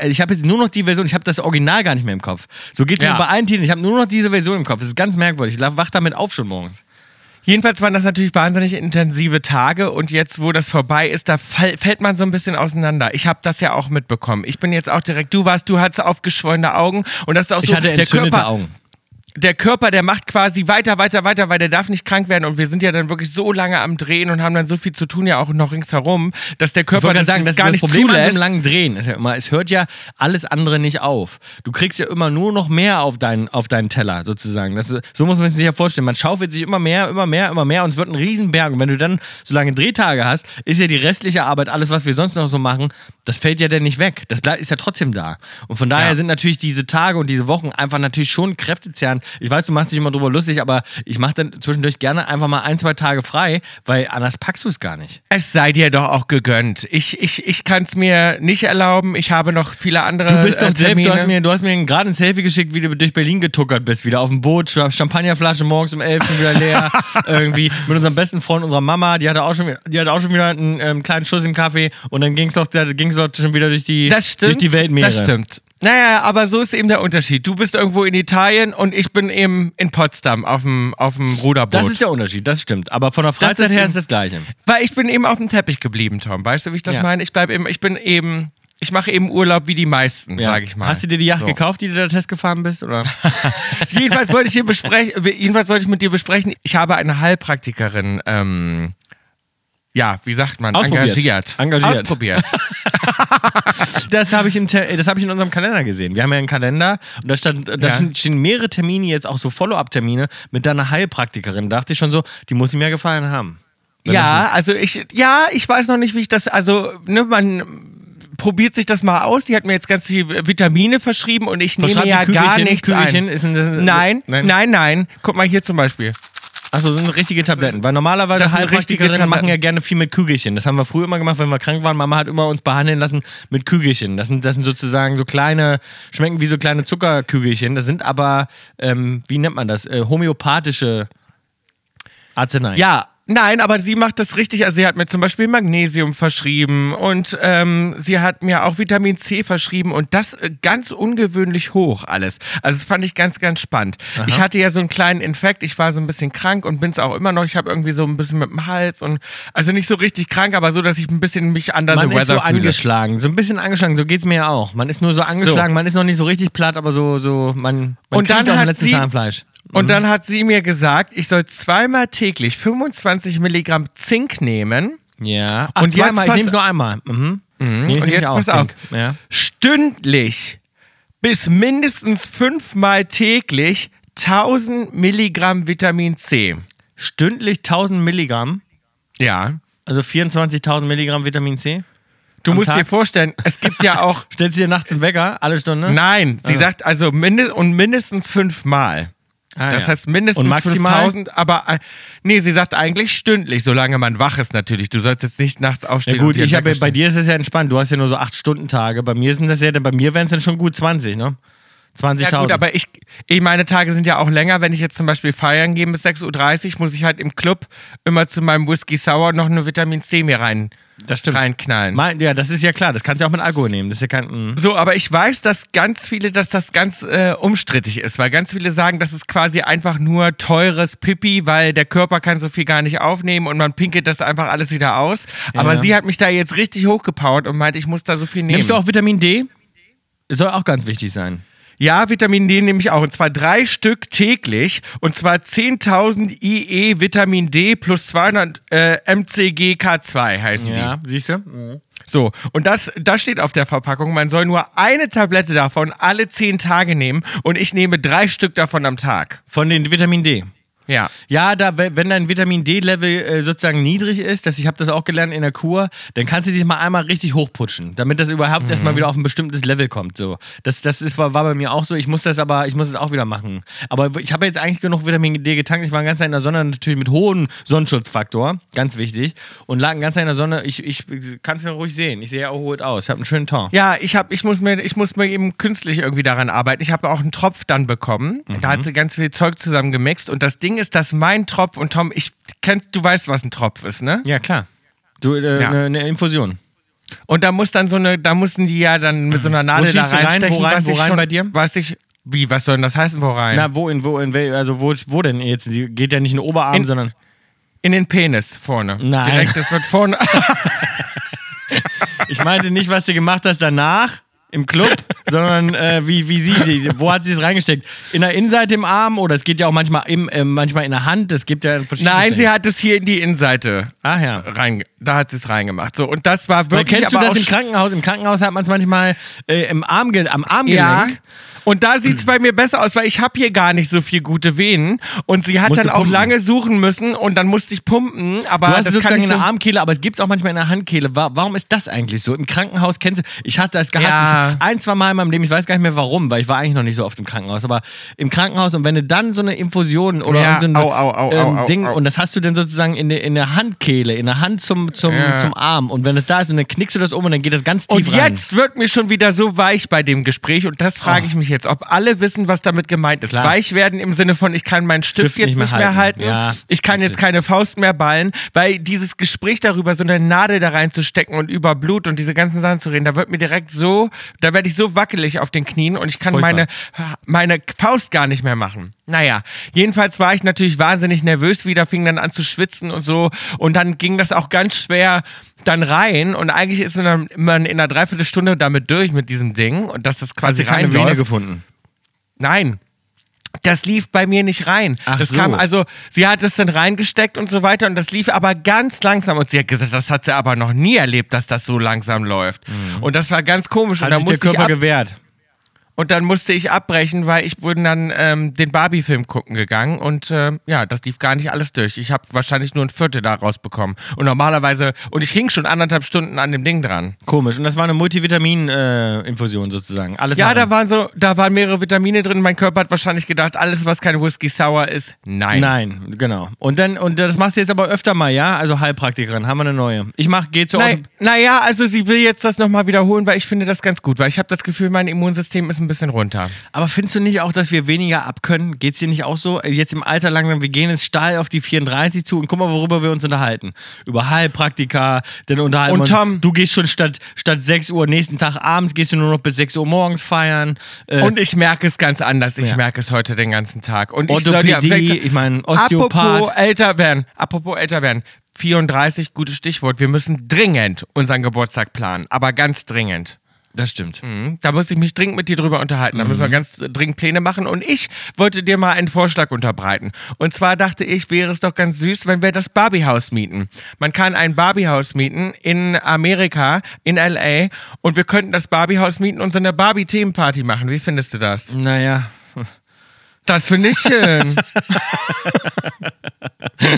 ich habe jetzt nur noch die Version, ich habe das Original gar nicht mehr im Kopf. So geht es Ja. mir bei allen Titeln, ich habe nur noch diese Version im Kopf. Das ist ganz merkwürdig. Ich wach damit auf schon morgens. Jedenfalls waren das natürlich wahnsinnig intensive Tage und jetzt, wo das vorbei ist, da fall, fällt man so ein bisschen auseinander. Ich habe das ja auch mitbekommen. Ich bin jetzt auch direkt, du warst, du hattest aufgeschwollene Augen und das ist auch Ich so, hatte der entzündete Körper, Augen. Der Körper, der macht quasi weiter, weiter, weiter, weil der darf nicht krank werden und wir sind ja dann wirklich so lange am Drehen und haben dann so viel zu tun ja auch noch ringsherum, dass der Ich Körper wollte das, sagen, das gar ist nicht das Problem an so zulässt. einem langen Drehen. Ist ja immer, es hört ja alles andere nicht auf. Du kriegst ja immer nur noch mehr auf deinen, auf deinen Teller sozusagen. Das, so muss man sich ja vorstellen. Man schaufelt sich immer mehr, immer mehr, immer mehr und es wird ein Riesenberg. Und wenn du dann so lange Drehtage hast, ist ja die restliche Arbeit, alles, was wir sonst noch so machen, das fällt ja dann nicht weg. Das bleibt, ist ja trotzdem da. Und von daher Ja. sind natürlich diese Tage und diese Wochen einfach natürlich schon kräftezehrend. Ich weiß, du machst dich immer drüber lustig, aber ich mache dann zwischendurch gerne einfach mal ein, zwei Tage frei, weil anders packst du es gar nicht. Es sei dir doch auch gegönnt. Ich, ich, ich kann es mir nicht erlauben. Ich habe noch viele andere Du bist doch äh, selbst, du hast mir, du hast mir gerade ein Selfie geschickt, wie du durch Berlin getuckert bist, wieder auf dem Boot, Sch- Champagnerflasche morgens um 11 schon wieder leer, irgendwie mit unserem besten Freund, unserer Mama, die hatte auch schon, wieder- die hatte auch schon wieder einen ähm, kleinen Schuss im Kaffee und dann ging es doch, ging's doch schon wieder durch die, durch die Weltmeere. Das stimmt. Naja, aber so ist eben der Unterschied. Du bist irgendwo in Italien und ich bin eben in Potsdam auf dem, auf dem Ruderboot. Das ist der Unterschied, das stimmt. Aber von der Freizeit ist her eben- ist das Gleiche. Weil ich bin eben auf dem Teppich geblieben, Tom. Weißt du, wie ich das Ja. meine? Ich bleib eben, ich bin eben, ich mache eben Urlaub wie die meisten, Ja. sag ich mal. Hast du dir die Yacht So. gekauft, die du da Test gefahren bist? Oder? jedenfalls wollte ich hier besprechen, jedenfalls wollte ich mit dir besprechen, ich habe eine Heilpraktikerin, ähm, ja, wie sagt man? Engagiert. Engagiert. Ausprobiert. Das habe ich, im Te- das hab ich in unserem Kalender gesehen. Wir haben ja einen Kalender und da, stand, da Ja. stehen- mehrere Termine, jetzt auch so Follow-up-Termine mit deiner Heilpraktikerin. Da dachte ich schon so, die muss ihm ja gefallen haben. Wenn Ja, also ich, ja, ich weiß noch nicht, wie ich das, also, ne, man probiert sich das mal aus. Die hat mir jetzt ganz viele Vitamine verschrieben und ich nehme ja gar nichts Kügelchen? ein. Nein, nein. nein, nein, Guck mal hier zum Beispiel. Achso, das sind richtige Tabletten. Weil normalerweise Heilpraktikerinnen machen ja gerne viel mit Kügelchen. Das haben wir früher immer gemacht, wenn wir krank waren. Mama hat immer uns behandeln lassen mit Kügelchen. Das sind, das sind sozusagen so kleine, schmecken wie so kleine Zuckerkügelchen. Das sind aber, ähm, wie nennt man das? Äh, homöopathische Arznei. Ja, nein, aber sie macht das richtig. Also sie hat mir zum Beispiel Magnesium verschrieben und ähm, sie hat mir auch Vitamin C verschrieben und das äh, ganz ungewöhnlich hoch alles. Also das fand ich ganz, ganz spannend. Ich hatte ja so einen kleinen Infekt. Ich war so ein bisschen krank und bin es auch immer noch. Ich habe irgendwie so ein bisschen mit dem Hals und also nicht so richtig krank, aber so, dass ich ein bisschen mich under Man the ist so fühle. angeschlagen, so ein bisschen angeschlagen, so geht's mir ja auch. Man ist nur so angeschlagen, man ist noch nicht so richtig platt, aber so, so man, man Und kriegt dann auch hat letzten sie- Zahnfleisch. Und dann hat sie mir gesagt, ich soll zweimal täglich 25 Milligramm Zink nehmen. Ja. Ach, Und jetzt zweimal, ich nehme es nur einmal. Mhm. Nee, ich Und jetzt pass auf. Ja. Stündlich bis mindestens fünfmal täglich 1000 Milligramm Vitamin C. Stündlich 1000 Milligramm, Ja. also 24.000 Milligramm Vitamin C. Du musst Tag? dir vorstellen, es gibt ja auch. Stellst du dir nachts im Wecker, alle Stunde? Nein, sie Ah. sagt also mindi und mindestens fünfmal. Ah, das ja. heißt mindestens Und maximal? 5000, aber äh, nee, sie sagt eigentlich stündlich, solange man wach ist natürlich. Du sollst jetzt nicht nachts aufstehen. Ja gut, ich habe bei dir ist es ja entspannt. Du hast ja nur so 8 Stunden Tage. Bei mir sind das ja, bei mir wären es dann schon gut 20, ne? 20.000. Ja gut, aber ich, ich, meine Tage sind ja auch länger. Wenn ich jetzt zum Beispiel feiern gehe bis 6.30 Uhr, muss ich halt im Club immer zu meinem Whisky Sour noch eine Vitamin C mir rein, das stimmt. reinknallen. Mein, ja, das ist ja klar. Das kannst du auch mit Alkohol nehmen. Das ist ja kein. mm. So, aber ich weiß, dass ganz viele, dass das ganz äh, umstrittig ist, weil ganz viele sagen, das ist quasi einfach nur teures Pipi, weil der Körper kann so viel gar nicht aufnehmen und man pinkelt das einfach alles wieder aus. Aber Ja. sie hat mich da jetzt richtig hochgepowert und meint, ich muss da so viel nehmen. Nimmst du auch Vitamin D? Soll auch ganz wichtig sein. Ja, Vitamin D nehme ich auch. Und zwar drei Stück täglich. Und zwar 10.000 IE Vitamin D plus 200 äh, MCGK2 heißen die. Ja, siehst du? So, und das, das steht auf der Verpackung. Man soll nur eine Tablette davon alle 10 Tage nehmen. Und ich nehme drei Stück davon am Tag. Von den Vitamin D. Ja. Ja, da, we- wenn dein Vitamin D-Level äh, sozusagen niedrig ist, das, ich habe das auch gelernt in der Kur, dann kannst du dich mal einmal richtig hochputschen, damit das überhaupt erstmal wieder auf ein bestimmtes Level kommt. So. Das, das ist, war, war bei mir auch so. Ich muss das aber, ich muss es auch wieder machen. Aber ich habe jetzt eigentlich genug Vitamin D getankt. Ich war ganz in der Sonne, natürlich mit hohem Sonnenschutzfaktor, ganz wichtig. Und lag ganz in der Sonne. Ich, ich kann es ja ruhig sehen. Ich sehe ja auch gut aus. Ich habe einen schönen Ton. Ja, ich, hab, ich, muss mir, ich muss mir eben künstlich irgendwie daran arbeiten. Ich habe auch einen Tropf dann bekommen. Da hat sie ganz viel Zeug zusammen gemixt. Und das Ding ist, dass mein Tropf und Tom, ich kennst, du weißt, was ein Tropf ist, ne? Ja, klar. Du, äh, Ja. Eine, eine Infusion. Und da muss dann so eine, da mussten die ja dann mit so einer Nadel da du rein? reinstechen. Wo rein- was wo rein schon, bei dir? Was ich, wie, was soll denn das heißen, wo rein? Na, wo in, wo in, also wo, wo denn jetzt? Die geht ja nicht in den Oberarm, In- sondern. In den Penis vorne. Nein. Direkt, das wird vorne. Ich meinte nicht, was du gemacht hast danach im Club, sondern äh, wie, wie sie, die, wo hat sie es reingesteckt? In der Innenseite im Arm oder es geht ja auch manchmal, im, äh, manchmal in der Hand, es gibt ja verschiedene. Nein, sie hat es hier in die Innenseite Ach ja. rein, da hat sie es reingemacht. So, und das war Weil wirklich. kennst du das im Krankenhaus? Im Krankenhaus hat man es manchmal äh, im Armge am Armgelenk. Ja. Und da sieht es bei mir besser aus, weil ich habe hier gar nicht so viel gute Venen. Und sie hat Musst dann auch pumpen. lange suchen müssen und dann musste ich pumpen. Aber Du hast das sozusagen kann in der so, Armkehle, aber es gibt es auch manchmal in der Handkehle. Wa- Warum ist das eigentlich so? Im Krankenhaus kennst du, ich hatte das gehasst. Ja. Ein, zwei Mal in meinem Leben, ich weiß gar nicht mehr warum, weil ich war eigentlich noch nicht so oft im Krankenhaus, aber im Krankenhaus und wenn du dann so eine Infusion oder Ja, so ein au, au, ähm, au, Ding und das hast du dann sozusagen in der, in der Handkehle, in der Hand zum, zum, Ja. zum Arm und wenn es da ist und dann knickst du das um und dann geht das ganz tief Und rein. jetzt wird mir schon wieder so weich bei dem Gespräch und das frage ich mich jetzt, ob alle wissen, was damit gemeint ist. Klar. Weich werden im Sinne von, ich kann meinen Stift, Stift jetzt nicht mehr halten, Ja, ich kann jetzt keine Faust mehr ballen, weil dieses Gespräch darüber, so eine Nadel da reinzustecken und über Blut und diese ganzen Sachen zu reden, da wird mir direkt so, da werde ich so wackelig auf den Knien und ich kann Furchtbar. meine, meine Faust gar nicht mehr machen. Naja, jedenfalls war ich natürlich wahnsinnig nervös wieder, fing dann an zu schwitzen und so und dann ging das auch ganz schwer dann rein und eigentlich ist man in einer Dreiviertelstunde damit durch mit diesem Ding und das Hat quasi sie keine Vene gefunden. Nein. Das lief bei mir nicht rein. Ach das so. kam also, sie hat es dann reingesteckt und so weiter und das lief aber ganz langsam und sie hat gesagt, das hat sie aber noch nie erlebt, dass das so langsam läuft. Und das war ganz komisch und Mhm. Hat da sich der Körper gewehrt. Und dann musste ich abbrechen, weil ich bin dann ähm, den Barbie-Film gucken gegangen und ähm, ja, das lief gar nicht alles durch. Ich habe wahrscheinlich nur ein Viertel da rausbekommen. Und normalerweise, und ich hing schon anderthalb Stunden an dem Ding dran. Komisch. Und das war eine Multivitamin-Infusion sozusagen. Alles Ja, da waren so, da waren mehrere Vitamine drin. Mein Körper hat wahrscheinlich gedacht, alles, was kein Whisky Sour ist, nein. Nein, genau. Und dann, und das machst du jetzt aber öfter mal, ja? Also Heilpraktikerin, haben wir eine neue. Ich mach, geh Ortho naja, also sie will jetzt das nochmal wiederholen, weil ich finde das ganz gut, weil ich habe das Gefühl, mein Immunsystem ist ein bisschen runter. Aber findest du nicht auch, dass wir weniger abkönnen? Geht's dir nicht auch so? Jetzt im Alter langsam, wir gehen jetzt steil auf die 34 zu und guck mal, worüber wir uns unterhalten. Über Heilpraktika, dann unterhalten Und. Tom- Du gehst schon statt, statt 6 Uhr nächsten Tag abends, gehst du nur noch bis 6 Uhr morgens feiern. Äh, Und ich merke es ganz anders. Ich Ja. merke es heute den ganzen Tag. Und ich Orthopädie, dir- ich meine, Apropos Osteopath. älter werden, apropos älter werden. 34, gutes Stichwort. Wir müssen dringend unseren Geburtstag planen, aber ganz dringend. Das stimmt. Mhm. Da muss ich mich dringend mit dir drüber unterhalten. Da müssen wir ganz dringend Pläne machen. Und ich wollte dir mal einen Vorschlag unterbreiten. Und zwar dachte ich, wäre es doch ganz süß, wenn wir das Barbie-Haus mieten. Man kann ein Barbie-Haus mieten in Amerika, in L.A. Und wir könnten das Barbie-Haus mieten und so eine Barbie-Themenparty machen. Wie findest du das? Naja. Das finde ich schön.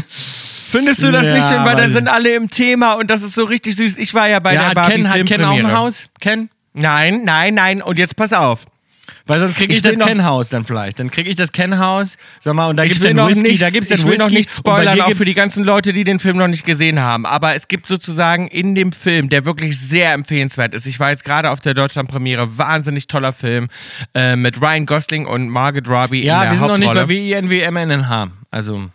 Findest du das Ja, nicht schön? Weil dann sind alle im Thema und das ist so richtig süß. Ich war ja bei Ja, der Barbie Ken, hat Ken auch ein. Haus? Ken? Nein, nein, nein. Und jetzt pass auf. Weil sonst kriege ich, Ich das Kennhaus dann vielleicht. Dann kriege ich das Kennhaus, sag mal, und da will dann noch Whisky, nicht, da gibt's ich will Whisky. noch nicht spoilern, auch für die ganzen Leute, die den Film noch nicht gesehen haben. Aber es gibt sozusagen in dem Film, der wirklich sehr empfehlenswert ist. Ich war jetzt gerade auf der Deutschlandpremiere, wahnsinnig toller Film äh, mit Ryan Gosling und Margaret Robbie in Ja, der wir sind noch nicht Hauptrolle. bei WINWMNH. Also,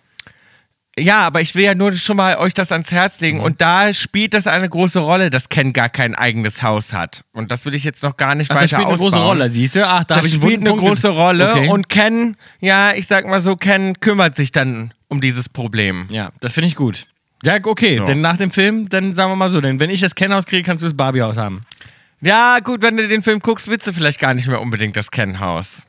Ja, aber ich will ja nur schon mal euch das ans Herz legen. Mhm. Und da spielt das eine große Rolle, dass Ken gar kein eigenes Haus hat. Und das will ich jetzt noch gar nicht ach, weiter das spielt eine große ausbauen. Rolle, siehst du? Ach, da Das habe ich einen spielt eine Punkt große Rolle. Okay. Und Ken, ja, ich sag mal so, Ken kümmert sich dann um dieses Problem. ja, das finde ich gut. Ja, okay, So. denn nach dem Film, dann sagen wir mal so, denn wenn ich das Kennhaus kriege, kannst du das Barbiehaus haben. Ja, gut, wenn du den Film guckst, willst du vielleicht gar nicht mehr unbedingt das Ken-Haus.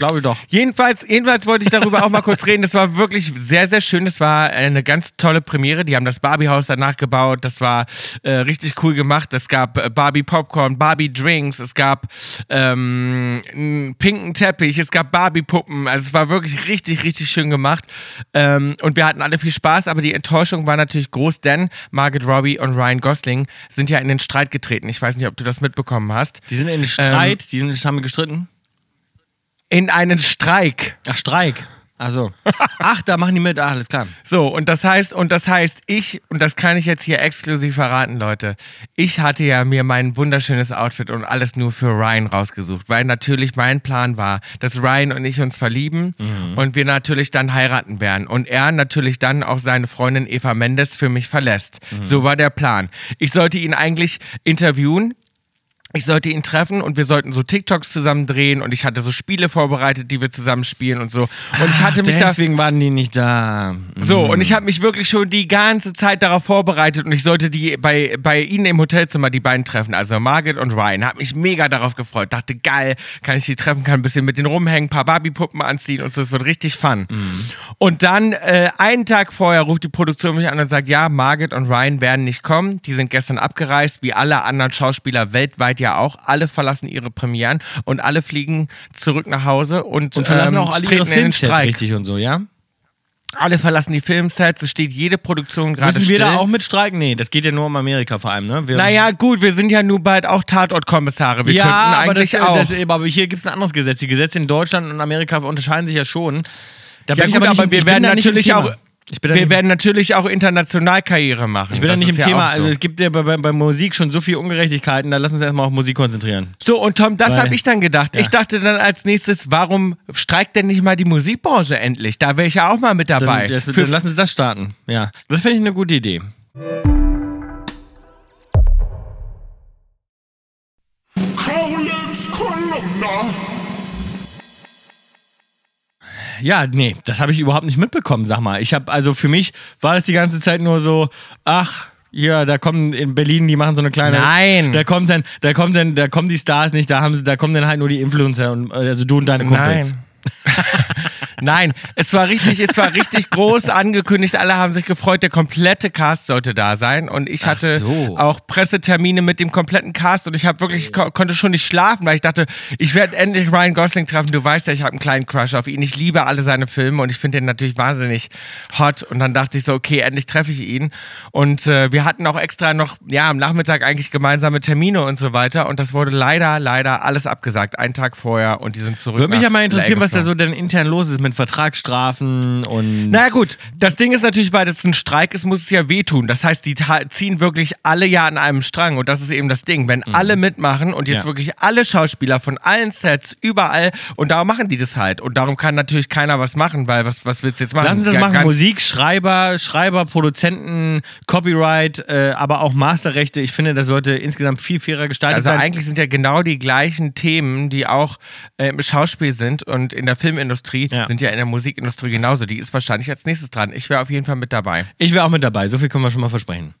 Glaube ich doch. Jedenfalls, jedenfalls wollte ich darüber auch mal kurz reden. Das war wirklich sehr, sehr schön. Das war eine ganz tolle Premiere. Die haben das Barbie-Haus danach gebaut. Das war äh, richtig cool gemacht. Es gab äh, Barbie Popcorn, Barbie Drinks, es gab ähm, einen pinken Teppich, es gab Barbie-Puppen. Also es war wirklich richtig, richtig schön gemacht. Ähm, und wir hatten alle viel Spaß, aber die Enttäuschung war natürlich groß, denn Margaret Robbie und Ryan Gosling sind ja in den Streit getreten. Ich weiß nicht, ob du das mitbekommen hast. Die sind in Streit, die sind, haben gestritten. In einen Streik. Ach, Streik. Also. Ach, da machen die mit. Ach, alles klar. So, und das heißt, und das heißt, ich, und das kann ich jetzt hier exklusiv verraten, Leute, ich hatte ja mir mein wunderschönes Outfit und alles nur für Ryan rausgesucht, weil natürlich mein Plan war, dass Ryan und ich uns verlieben und wir natürlich dann heiraten werden und er natürlich dann auch seine Freundin Eva Mendes für mich verlässt. So war der Plan. Ich sollte ihn eigentlich interviewen, ich sollte ihn treffen und wir sollten so TikToks zusammen drehen und ich hatte so Spiele vorbereitet, die wir zusammen spielen und so. Und ich hatte mich da Deswegen waren die nicht da. so, und ich habe mich wirklich schon die ganze Zeit darauf vorbereitet und ich sollte die bei, bei ihnen im Hotelzimmer die beiden treffen, also Margaret und Ryan. Hab mich mega darauf gefreut. Dachte, geil, kann ich die treffen, kann ein bisschen mit denen rumhängen, ein paar Barbie-Puppen anziehen und so, es wird richtig fun. Und dann, äh, einen Tag vorher ruft die Produktion mich an und sagt, ja, Margaret und Ryan werden nicht kommen. Die sind gestern abgereist, wie alle anderen Schauspieler weltweit ja auch. Alle verlassen ihre Premieren und alle fliegen zurück nach Hause und, Und verlassen ähm, auch alle ihre Filmsets richtig und so, ja? Alle verlassen die Filmsets, es steht jede Produktion gerade Müssen wir still. da auch mit streiken? Nee, das geht ja nur um Amerika vor allem, ne? Wir, naja, gut, wir sind ja nun bald auch Tatortkommissare. Wir ja, aber, das, auch. das, aber hier gibt es ein anderes Gesetz. Die Gesetze in Deutschland und Amerika unterscheiden sich ja schon. Da ja, bin ich gut, aber, aber, nicht, wir ich werden natürlich auch. Ich bin da wir werden natürlich auch international Karriere machen. ich bin da nicht im ja Thema. auch so. Also es gibt ja bei, bei, bei Musik schon so viele Ungerechtigkeiten, da lass uns erstmal auf Musik konzentrieren. So, und Tom, das habe ich dann gedacht. Ja. Ich dachte dann als nächstes, warum streikt denn nicht mal die Musikbranche endlich? Da wäre ich ja auch mal mit dabei. Dann, das, Für- dann lass uns das starten. Ja, das finde ich eine gute Idee. Kaulitz Kolumna. Ja, nee, das habe ich überhaupt nicht mitbekommen, sag mal. Ich habe, also für mich war das die ganze Zeit nur so, ach, ja, da kommen in Berlin, die machen so eine kleine. Nein. Da kommt dann, da kommt dann, da kommen die Stars nicht, da haben sie, da kommen dann halt nur die Influencer und also du und deine Kumpels. Nein. Nein, es war richtig, es war richtig groß angekündigt. Alle haben sich gefreut. Der komplette Cast sollte da sein und ich hatte so. auch Pressetermine mit dem kompletten Cast und ich habe wirklich ko konnte schon nicht schlafen, weil ich dachte, ich werde endlich Ryan Gosling treffen. Du weißt ja, ich habe einen kleinen Crush auf ihn. Ich liebe alle seine Filme und ich finde ihn natürlich wahnsinnig hot. Und dann dachte ich so, okay, endlich treffe ich ihn. Und äh, wir hatten auch extra noch, ja, am Nachmittag eigentlich gemeinsame Termine und so weiter. Und das wurde leider, leider alles abgesagt, einen Tag vorher und die sind zurück. Würde mich ja mal interessieren, was da so denn intern los ist mit Vertragsstrafen und. Na gut, das Ding ist natürlich, weil das ein Streik ist, muss es ja wehtun. Das heißt, die ziehen wirklich alle ja an einem Strang und das ist eben das Ding. Wenn alle mitmachen und jetzt Mhm. Ja. wirklich alle Schauspieler von allen Sets, überall und darum machen die das halt. Und darum kann natürlich keiner was machen, weil was, was willst du jetzt machen? Lass uns das machen. Musik, Schreiber, Schreiber, Produzenten, Copyright, äh, aber auch Masterrechte. Ich finde, das sollte insgesamt viel fairer gestaltet Also sein. eigentlich sind ja genau die gleichen Themen, die auch äh, im Schauspiel sind und in der Filmindustrie Ja. sind ja in der Musikindustrie genauso. Die ist wahrscheinlich als nächstes dran. Ich wäre auf jeden Fall mit dabei. Ich wäre auch mit dabei. So viel können wir schon mal versprechen.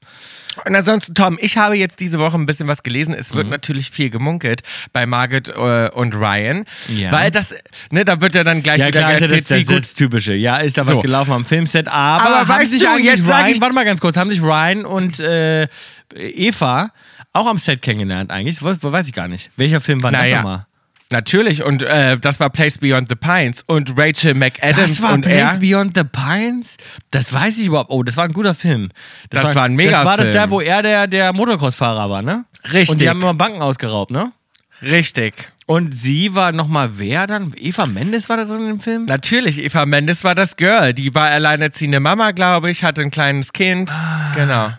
Und ansonsten, Tom, ich habe jetzt diese Woche ein bisschen was gelesen. Es Mhm. wird natürlich viel gemunkelt bei Margaret äh, und Ryan. Ja. Weil das, ne, da wird ja dann gleich Ja, wieder klar, ist ja erzählt, das, das, wie das, das Typische. Ja, ist da was So. gelaufen am Filmset. Aber, Aber haben sich du, eigentlich jetzt Ryan, ich- warte mal ganz kurz, haben sich Ryan und äh, Eva auch am Set kennengelernt eigentlich? Das weiß ich gar nicht. Welcher Film war das Naja. nochmal? Natürlich, und äh, das war Place Beyond the Pines und Rachel McAdams Das war und Place er. Beyond the Pines? Das weiß ich überhaupt. Oh, das war ein guter Film. Das war ein Das war das da, wo er der, der Motocross-Fahrer war, ne? Richtig. Und die haben immer Banken ausgeraubt, ne? Richtig. Und sie war nochmal wer dann? Eva Mendes war da drin im Film? Natürlich, Eva Mendes war das Girl. Die war alleinerziehende Mama, glaube ich, hatte ein kleines Kind. Genau.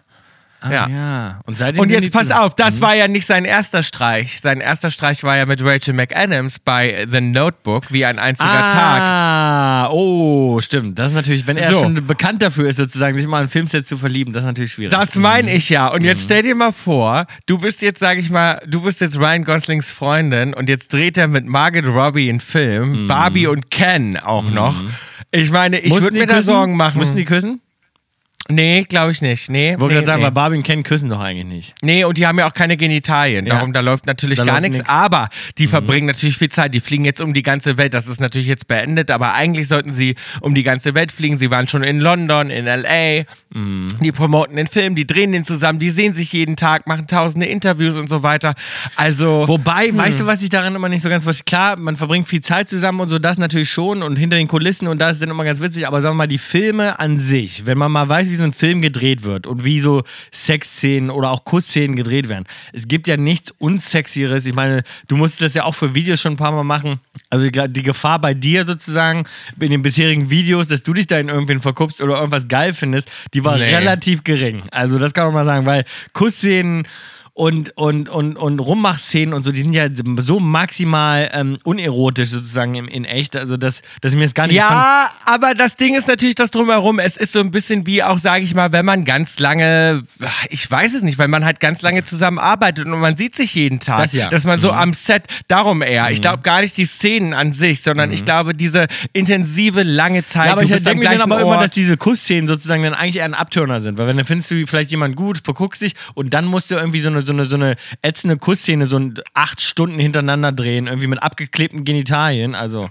Ja. Ah, ja. Und, seitdem Und jetzt pass auf, das war ja nicht sein erster Streich. Sein erster Streich war ja mit Rachel McAdams bei The Notebook, wie ein einziger Tag. Ah, oh, stimmt. Das ist natürlich, wenn er So. schon bekannt dafür ist, sozusagen, sich mal in ein Filmset zu verlieben, das ist natürlich schwierig. Das meine ich ja. Und jetzt stell dir mal vor, du bist jetzt, sag ich mal, du bist jetzt Ryan Goslings Freundin und jetzt dreht er mit Margaret Robbie einen Film, Barbie und Ken auch noch. Ich meine, ich würde mir da küssen? Sorgen machen. Mussten die küssen? Nee, glaube ich nicht. Nee, Wollte nee, gerade sagen, nee. weil Barbie und Ken küssen doch eigentlich nicht. Nee, und die haben ja auch keine Genitalien. Ja. Darum, da läuft natürlich Da gar nichts. Mhm. Aber die verbringen natürlich viel Zeit. Die fliegen jetzt um die ganze Welt. Das ist natürlich jetzt beendet, aber eigentlich sollten sie um die ganze Welt fliegen. Sie waren schon in London, in L.A. Mhm. Die promoten den Film, die drehen den zusammen, die sehen sich jeden Tag, machen tausende Interviews und so weiter. Also. Wobei, weißt du, was ich daran immer nicht so ganz verstehe? Klar, man verbringt viel Zeit zusammen und so, das natürlich schon und hinter den Kulissen und das ist dann immer ganz witzig, aber sagen wir mal, die Filme an sich, wenn man mal weiß, wie ein Film gedreht wird und wie so Sexszenen oder auch Kussszenen gedreht werden, es gibt ja nichts Unsexieres. Ich meine, du musst das ja auch für Videos schon ein paar Mal machen. Also die die Gefahr bei dir sozusagen in den bisherigen Videos, dass du dich da in irgendwen verguckst oder irgendwas geil findest, die war Nee. relativ gering. Also das kann man mal sagen, weil Kussszenen und, und, und, und Rummachszenen und so, die sind ja so maximal ähm, unerotisch sozusagen in, in echt, also dass, dass ich mir das gar nicht Ja, aber das Ding ist natürlich das drumherum. Es ist so ein bisschen wie auch, sage ich mal, wenn man ganz lange, ich weiß es nicht, weil man halt ganz lange zusammenarbeitet und man sieht sich jeden Tag. Das ja. Dass man so am Set, darum eher. Ich glaube gar nicht die Szenen an sich, sondern ich glaube diese intensive, lange Zeit. Ja, aber ich denke mir dann aber immer, dass diese Kussszenen sozusagen dann eigentlich eher ein Abturner sind. Weil wenn dann findest du vielleicht jemanden gut, verguckst dich und dann musst du irgendwie so eine, so eine, so eine ätzende Kussszene so ein acht Stunden hintereinander drehen, irgendwie mit abgeklebten Genitalien. Also,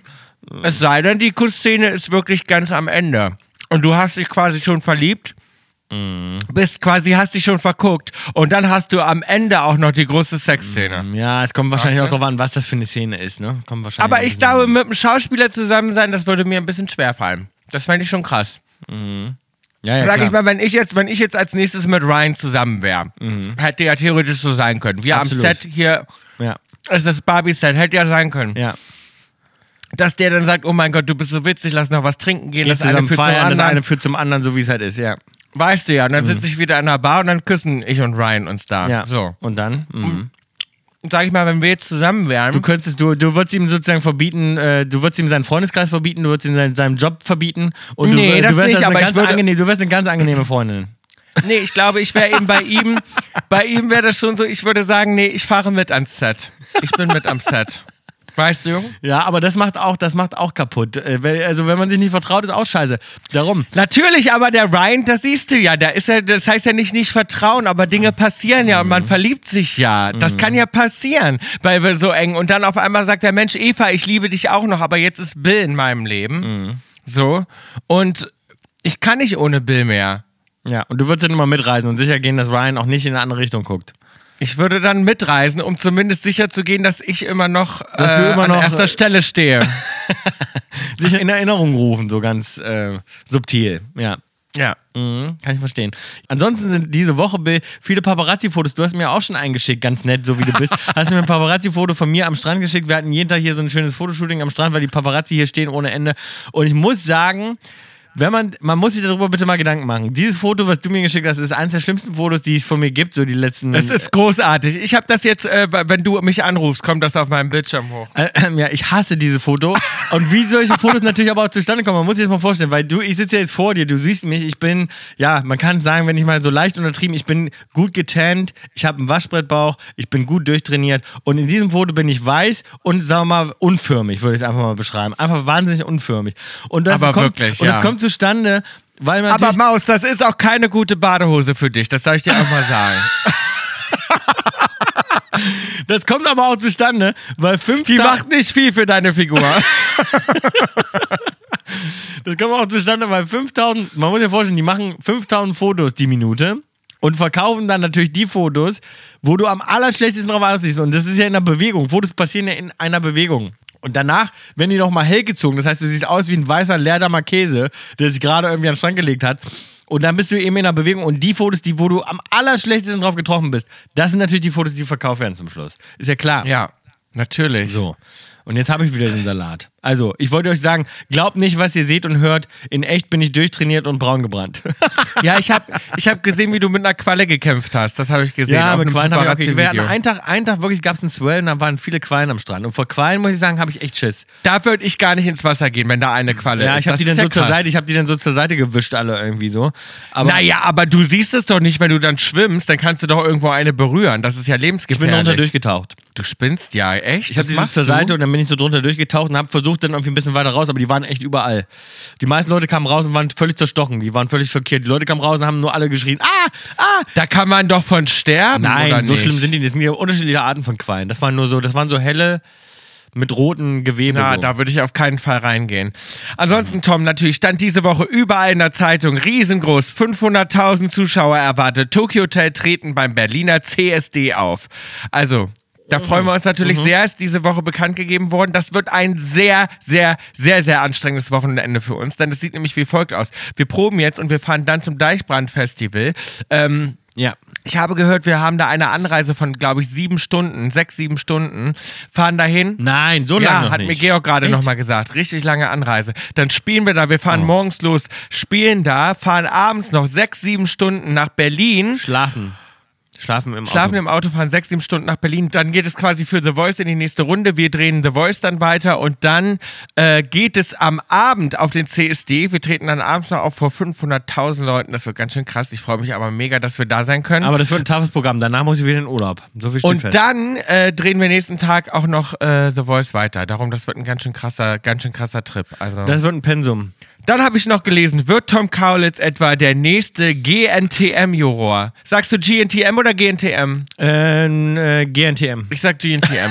Es sei denn, die Kussszene ist wirklich ganz am Ende. Und du hast dich quasi schon verliebt. Mhm. Bist quasi, hast dich schon verguckt. Und dann hast du am Ende auch noch die große Sexszene. ja, es kommt wahrscheinlich Okay. auch drauf an, was das für eine Szene ist, ne? Kommt wahrscheinlich Aber ich glaube, mit einem Schauspieler zusammen sein, das würde mir ein bisschen schwer fallen. Das fände ich schon krass. Ja, ja, Sag klar. ich mal, wenn ich jetzt, wenn ich jetzt als nächstes mit Ryan zusammen wäre, hätte ja theoretisch so sein können. Wir Mhm. Absolut. am Set hier, Ja, ist das Barbie-Set, hätte ja sein können. ja. Dass der dann sagt, oh mein Gott, du bist so witzig, lass noch was trinken gehen, Geht das eine führt zum feiern, das anderen. eine führt zum anderen, so wie es halt ist, ja. Weißt du ja, und dann sitze ich wieder in einer Bar und dann küssen ich und Ryan uns da. ja. So. Und dann? Mhm. Sag ich mal, wenn wir jetzt zusammen wären. Du könntest, du, du würdest ihm sozusagen verbieten, äh, du würdest ihm seinen Freundeskreis verbieten, du würdest ihm seinen, seinen Job verbieten und Nee, du, das du wärst nicht, also aber ganz würde- angenehm, du wärst eine ganz angenehme Freundin. nee, ich glaube, ich wäre eben bei ihm. Bei ihm wäre das schon so, ich würde sagen, nee, ich fahre mit ans Set. Ich bin mit am Set. Weißt du? Ja, aber das macht auch, das macht auch kaputt. Äh, Also wenn man sich nicht vertraut, ist auch scheiße. Darum. Natürlich, aber der Ryan, das siehst du ja, da ist ja, das heißt ja nicht nicht vertrauen, aber Dinge passieren ja und man verliebt sich ja. Das kann ja passieren, weil wir so eng und dann auf einmal sagt der Mensch, Eva, ich liebe dich auch noch, aber jetzt ist Bill in meinem Leben. So. Und ich kann nicht ohne Bill mehr. Ja, und du würdest dann immer mitreisen und sicher gehen, dass Ryan auch nicht in eine andere Richtung guckt. Ich würde dann mitreisen, um zumindest sicher zu gehen, dass ich immer noch, Dass du äh, immer an noch, erster äh, Stelle stehe. Sich in Erinnerung rufen, so ganz äh, subtil. Ja. ja. Mhm, kann ich verstehen. Ansonsten sind diese Woche Bill, viele Paparazzi-Fotos. Du hast mir auch schon eingeschickt, ganz nett, so wie du bist. hast du mir ein Paparazzi-Foto von mir am Strand geschickt. Wir hatten jeden Tag hier so ein schönes Fotoshooting am Strand, weil die Paparazzi hier stehen ohne Ende. Und ich muss sagen, wenn man, man muss sich darüber bitte mal Gedanken machen. Dieses Foto, was du mir geschickt hast, ist eines der schlimmsten Fotos, die es von mir gibt, so die letzten. Es ist großartig. Ich habe das jetzt, äh, wenn du mich anrufst, kommt das auf meinem Bildschirm hoch. Äh, ähm, ja, ich hasse diese Foto. Und wie solche Fotos natürlich aber auch zustande kommen, man muss sich das mal vorstellen, weil du, ich sitze ja jetzt vor dir, du siehst mich, ich bin, ja, man kann sagen, wenn ich mal so leicht untertrieben, ich bin gut getannt, ich habe einen Waschbrettbauch, ich bin gut durchtrainiert und in diesem Foto bin ich weiß und, sagen wir mal, unförmig, würde ich es einfach mal beschreiben. Einfach wahnsinnig unförmig. Und das Aber kommt, wirklich, und das ja. Kommt zustande, weil man Aber Maus, das ist auch keine gute Badehose für dich, das soll ich dir auch mal sagen. das kommt aber auch zustande, weil fünf Die Ta- macht nicht viel für deine Figur. Das kommt auch zustande, weil 5000, man muss sich vorstellen, die machen 5000 Fotos die Minute und verkaufen dann natürlich die Fotos, wo du am allerschlechtesten drauf aussiehst. Und das ist ja in einer Bewegung. Fotos passieren ja in einer Bewegung. Und danach werden die nochmal hell gezogen. Das heißt, du siehst aus wie ein weißer Leerdammer Käse, der sich gerade irgendwie an den Schrank gelegt hat. Und dann bist du eben in einer Bewegung. Und die Fotos, die, wo du am allerschlechtesten drauf getroffen bist, das sind natürlich die Fotos, die verkauft werden zum Schluss. Ist ja klar. ja. Natürlich. So. Und jetzt habe ich wieder den Salat. Also, ich wollte euch sagen, glaubt nicht, was ihr seht und hört. In echt bin ich durchtrainiert und braun gebrannt. Ja, ich habe ich hab gesehen, wie du mit einer Qualle gekämpft hast. Das habe ich gesehen. ja, mit Quallen habe ich auch gekriegt. Wir hatten einen Tag, einen Tag wirklich gab es einen Swell und da waren viele Quallen am Strand. Und vor Quallen, muss ich sagen, habe ich echt Schiss. Da würde ich gar nicht ins Wasser gehen, wenn da eine Qualle Ja, ist. ich habe die dann ja so zur. Seite, ich habe die dann so zur Seite gewischt, alle irgendwie so. Aber Naja, aber du siehst es doch nicht, wenn du dann schwimmst, dann kannst du doch irgendwo eine berühren. Das ist ja ich bin lebensgefährlich. drunter durchgetaucht. Du spinnst ja, echt? Ich habe die so zur du? Seite und dann bin ich so drunter durchgetaucht und habe versucht, dann irgendwie ein bisschen weiter raus, aber die waren echt überall. Die meisten Leute kamen raus und waren völlig zerstochen. Die waren völlig schockiert. Die Leute kamen raus und haben nur alle geschrien: Ah, ah! Da kann man doch von sterben. Nein, so schlimm sind die. nicht. Das sind ja unterschiedliche Arten von Quallen. Das waren nur so, das waren so helle mit roten Gewebe. Na, so. da würde ich auf keinen Fall reingehen. Ansonsten, Tom, natürlich stand diese Woche überall in der Zeitung riesengroß. 500.000 Zuschauer erwartet. Tokyo Hotel treten beim Berliner CSD auf. Also, da freuen wir uns natürlich sehr, ist diese Woche bekannt gegeben worden. Das wird ein sehr, sehr, sehr, sehr anstrengendes Wochenende für uns, denn es sieht nämlich wie folgt aus. Wir proben jetzt und wir fahren dann zum Deichbrand-Festival. Ähm, ja. ich habe gehört, wir haben da eine Anreise von, glaube ich, sieben Stunden, sechs, sieben Stunden, fahren dahin. Nein, so lange Ja, hat nicht. mir Georg gerade nochmal gesagt. Richtig lange Anreise. Dann spielen wir da, wir Oh. fahren morgens los, spielen da, fahren abends noch sechs, sieben Stunden nach Berlin, Schlafen. Schlafen im schlafen Auto. im Auto, fahren sechs, sieben Stunden nach Berlin. Dann geht es quasi für The Voice in die nächste Runde. Wir drehen The Voice dann weiter und dann äh, geht es am Abend auf den CSD. Wir treten dann abends noch auf vor 500.000 Leuten. Das wird ganz schön krass. Ich freue mich aber mega, dass wir da sein können. Aber das wird ein toughes Programm. Danach muss ich wieder in den Urlaub. So viel steht Und fest. dann äh, drehen wir nächsten Tag auch noch äh, The Voice weiter. Darum, das wird ein ganz schön krasser, ganz schön krasser Trip. Also. das wird ein Pensum. Dann habe ich noch gelesen, wird Tom Kaulitz etwa der nächste GNTM-Juror? Sagst du GNTM oder GNTM? Äh, äh, GNTM. Ich sag GNTM.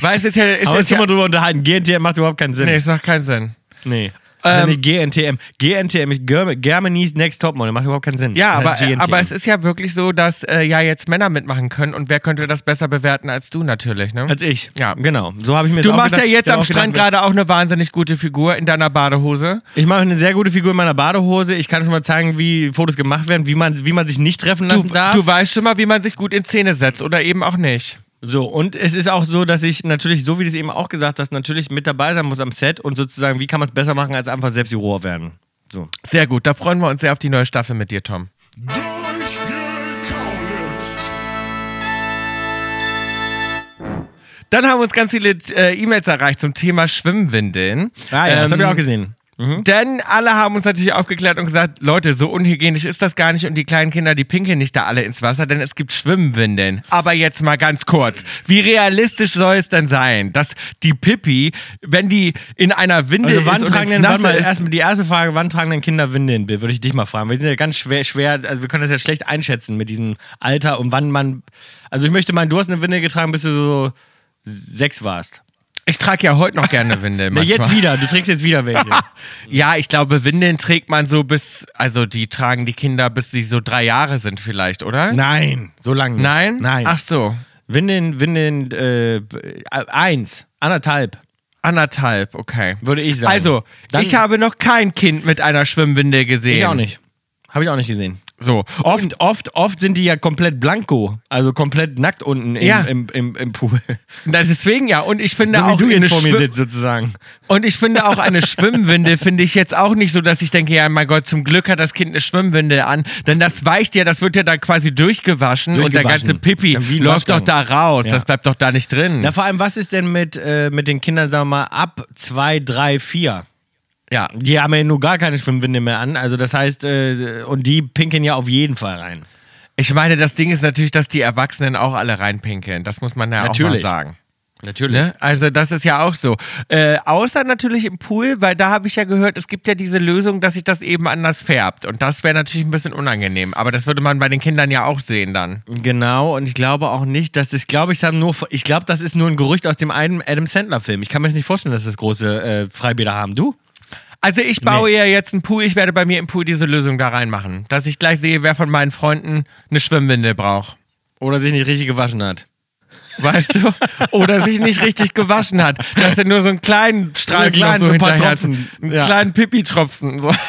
Weil es ist ja. Ist Aber jetzt schon mal ja drüber unterhalten. GNTM macht überhaupt keinen Sinn. nee, es macht keinen Sinn. Nee. Ähm, nicht GNTM. GNTM Germany's Next Topmodel. Macht überhaupt keinen Sinn. Ja, aber, GNTM. aber es ist ja wirklich so, dass äh, ja jetzt Männer mitmachen können und wer könnte das besser bewerten als du natürlich, ne? Als ich. Ja. Genau. So habe ich mir Du machst ja gedacht. jetzt Ich hab am Strand gedacht, gerade auch eine wahnsinnig gute Figur in deiner Badehose. Ich mache eine sehr gute Figur in meiner Badehose. Ich kann schon mal zeigen, wie Fotos gemacht werden, wie man, wie man sich nicht treffen Du, lassen darf. du weißt schon mal, wie man sich gut in Szene setzt oder eben auch nicht. So, und es ist auch so, dass ich natürlich, so wie du es eben auch gesagt hast, natürlich mit dabei sein muss am Set und sozusagen, wie kann man es besser machen, als einfach selbst Juror werden. So. Sehr gut, da freuen wir uns sehr auf die neue Staffel mit dir, Tom. Dann haben uns ganz viele äh, E-Mails erreicht zum Thema Schwimmwindeln. Ah ja, das Ähm, habe ich auch gesehen. Denn alle haben uns natürlich aufgeklärt und gesagt, Leute, so unhygienisch ist das gar nicht und die kleinen Kinder, die pinkeln nicht da alle ins Wasser, denn es gibt Schwimmwindeln. Aber jetzt mal ganz kurz, wie realistisch soll es denn sein, dass die Pipi, wenn die in einer Windel Also wann ist tragen denn, warte mal, ist, erst, die erste Frage, wann tragen denn Kinder Windeln, Bill, würde ich dich mal fragen. Wir sind ja ganz schwer, schwer, also wir können das ja schlecht einschätzen mit diesem Alter und wann man, also ich möchte meinen, du hast eine Windel getragen, bis du so sechs warst. Ich trage ja heute noch gerne Windeln. Nee, jetzt wieder, du trägst jetzt wieder welche. Ja, ich glaube, Windeln trägt man so bis, also die tragen die Kinder bis sie so drei Jahre sind vielleicht, oder? Nein, so lange nicht. Nein? Nein. Ach so. Windeln, Windeln, äh, eins, anderthalb, Anderthalb, okay. würde ich sagen. Also, Dann- ich habe noch kein Kind mit einer Schwimmwindel gesehen. Ich auch nicht. Habe ich auch nicht gesehen. So. Oft, oft, oft sind die ja komplett blanko, also komplett nackt unten im, Ja. im, im, im Pool. Na, deswegen ja. Und ich finde So wie auch du eine jetzt vor mir sitzt, sozusagen. Und ich finde auch eine Schwimmwindel finde ich jetzt auch nicht so, dass ich denke, ja, mein Gott, zum Glück hat das Kind eine Schwimmwindel an. Denn das weicht ja, das wird ja da quasi durchgewaschen, und der Durchgewaschen. ganze Pipi wie läuft doch Waschgang. da raus. Ja. Das bleibt doch da nicht drin. Na, vor allem, was ist denn mit, äh, mit den Kindern, sagen wir mal, ab zwei, drei, vier? Ja. Die haben ja nur gar keine Schwimmwinde mehr an. Also das heißt, äh, und die pinkeln ja auf jeden Fall rein. Ich meine, das Ding ist natürlich, dass die Erwachsenen auch alle reinpinkeln. Das muss man ja auch mal Natürlich. sagen. Natürlich. Ne? Also das ist ja auch so. Äh, außer natürlich im Pool, weil da habe ich ja gehört, es gibt ja diese Lösung, dass sich das eben anders färbt. Und das wäre natürlich ein bisschen unangenehm. Aber das würde man bei den Kindern ja auch sehen dann. Genau, und ich glaube auch nicht, dass das, glaube ich, haben nur, ich glaube, das ist nur ein Gerücht aus dem einen Adam Sandler-Film. Ich kann mir nicht vorstellen, dass das große äh, Freibäder haben. Du? Also ich baue ja jetzt einen Pool, ich werde bei mir im Pool diese Lösung da reinmachen. Dass ich gleich sehe, wer von meinen Freunden eine Schwimmwindel braucht. Oder sich nicht richtig gewaschen hat. Weißt du? Oder sich nicht richtig gewaschen hat. Dass er nur so einen kleinen Strahl So einen kleinen, noch so ein paar hinterher hat. Tropfen. Einen Ja. kleinen Pipi-Tropfen. So.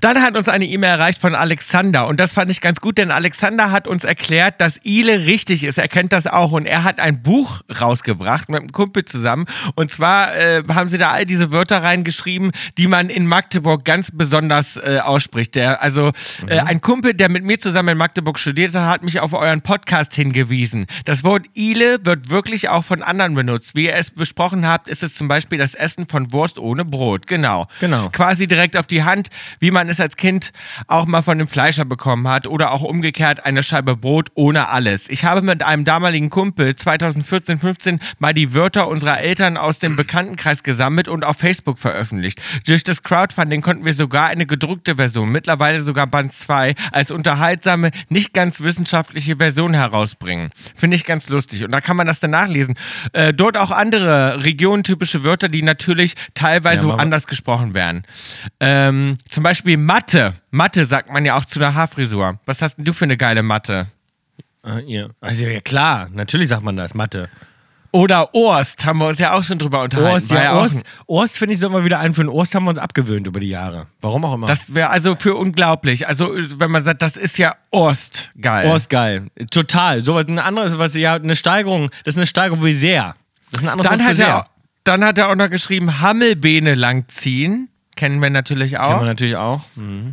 Dann hat uns eine E-Mail erreicht von Alexander und das fand ich ganz gut, denn Alexander hat uns erklärt, dass Ile richtig ist. Er kennt das auch und er hat ein Buch rausgebracht mit einem Kumpel zusammen und zwar äh, haben sie da all diese Wörter reingeschrieben, die man in Magdeburg ganz besonders äh, ausspricht. Der, also äh, ein Kumpel, der mit mir zusammen in Magdeburg studiert hat, hat mich auf euren Podcast hingewiesen. Das Wort Ile wird wirklich auch von anderen benutzt. Wie ihr es besprochen habt, ist es zum Beispiel das Essen von Wurst ohne Brot. Genau. Genau. Quasi direkt auf die Hand, wie man es als Kind auch mal von dem Fleischer bekommen hat oder auch umgekehrt eine Scheibe Brot ohne alles. Ich habe mit einem damaligen Kumpel 2014, 15 mal die Wörter unserer Eltern aus dem Bekanntenkreis gesammelt und auf Facebook veröffentlicht. Durch das Crowdfunding konnten wir sogar eine gedruckte Version, mittlerweile sogar Band 2, als unterhaltsame, nicht ganz wissenschaftliche Version herausbringen. Finde ich ganz lustig. Und da kann man das dann nachlesen. Äh, dort auch andere regionentypische Wörter, die natürlich teilweise Ja, anders gesprochen werden. Ähm, zum Beispiel Matte. Matte sagt man ja auch zu einer Haarfrisur. Was hast denn du für eine geile Matte? Ah, ihr. Also ja klar, natürlich sagt man das, Mathe. Oder Orst, haben wir uns ja auch schon drüber unterhalten. Orst, ja, auch Orst, Orst finde ich so immer wieder einführen. Orst haben wir uns abgewöhnt über die Jahre. Warum auch immer. Das wäre also für unglaublich. Also, wenn man sagt, das ist ja Orst geil. Orst geil. Total. So was ein anderes, was ja eine Steigerung, das ist eine Steigerung wie sehr. Das ist ein anderes Dann Wort für hat, sehr. er, dann hat er auch noch geschrieben, Hammelbeene langziehen. Kennen wir natürlich Kennen auch. wir natürlich auch.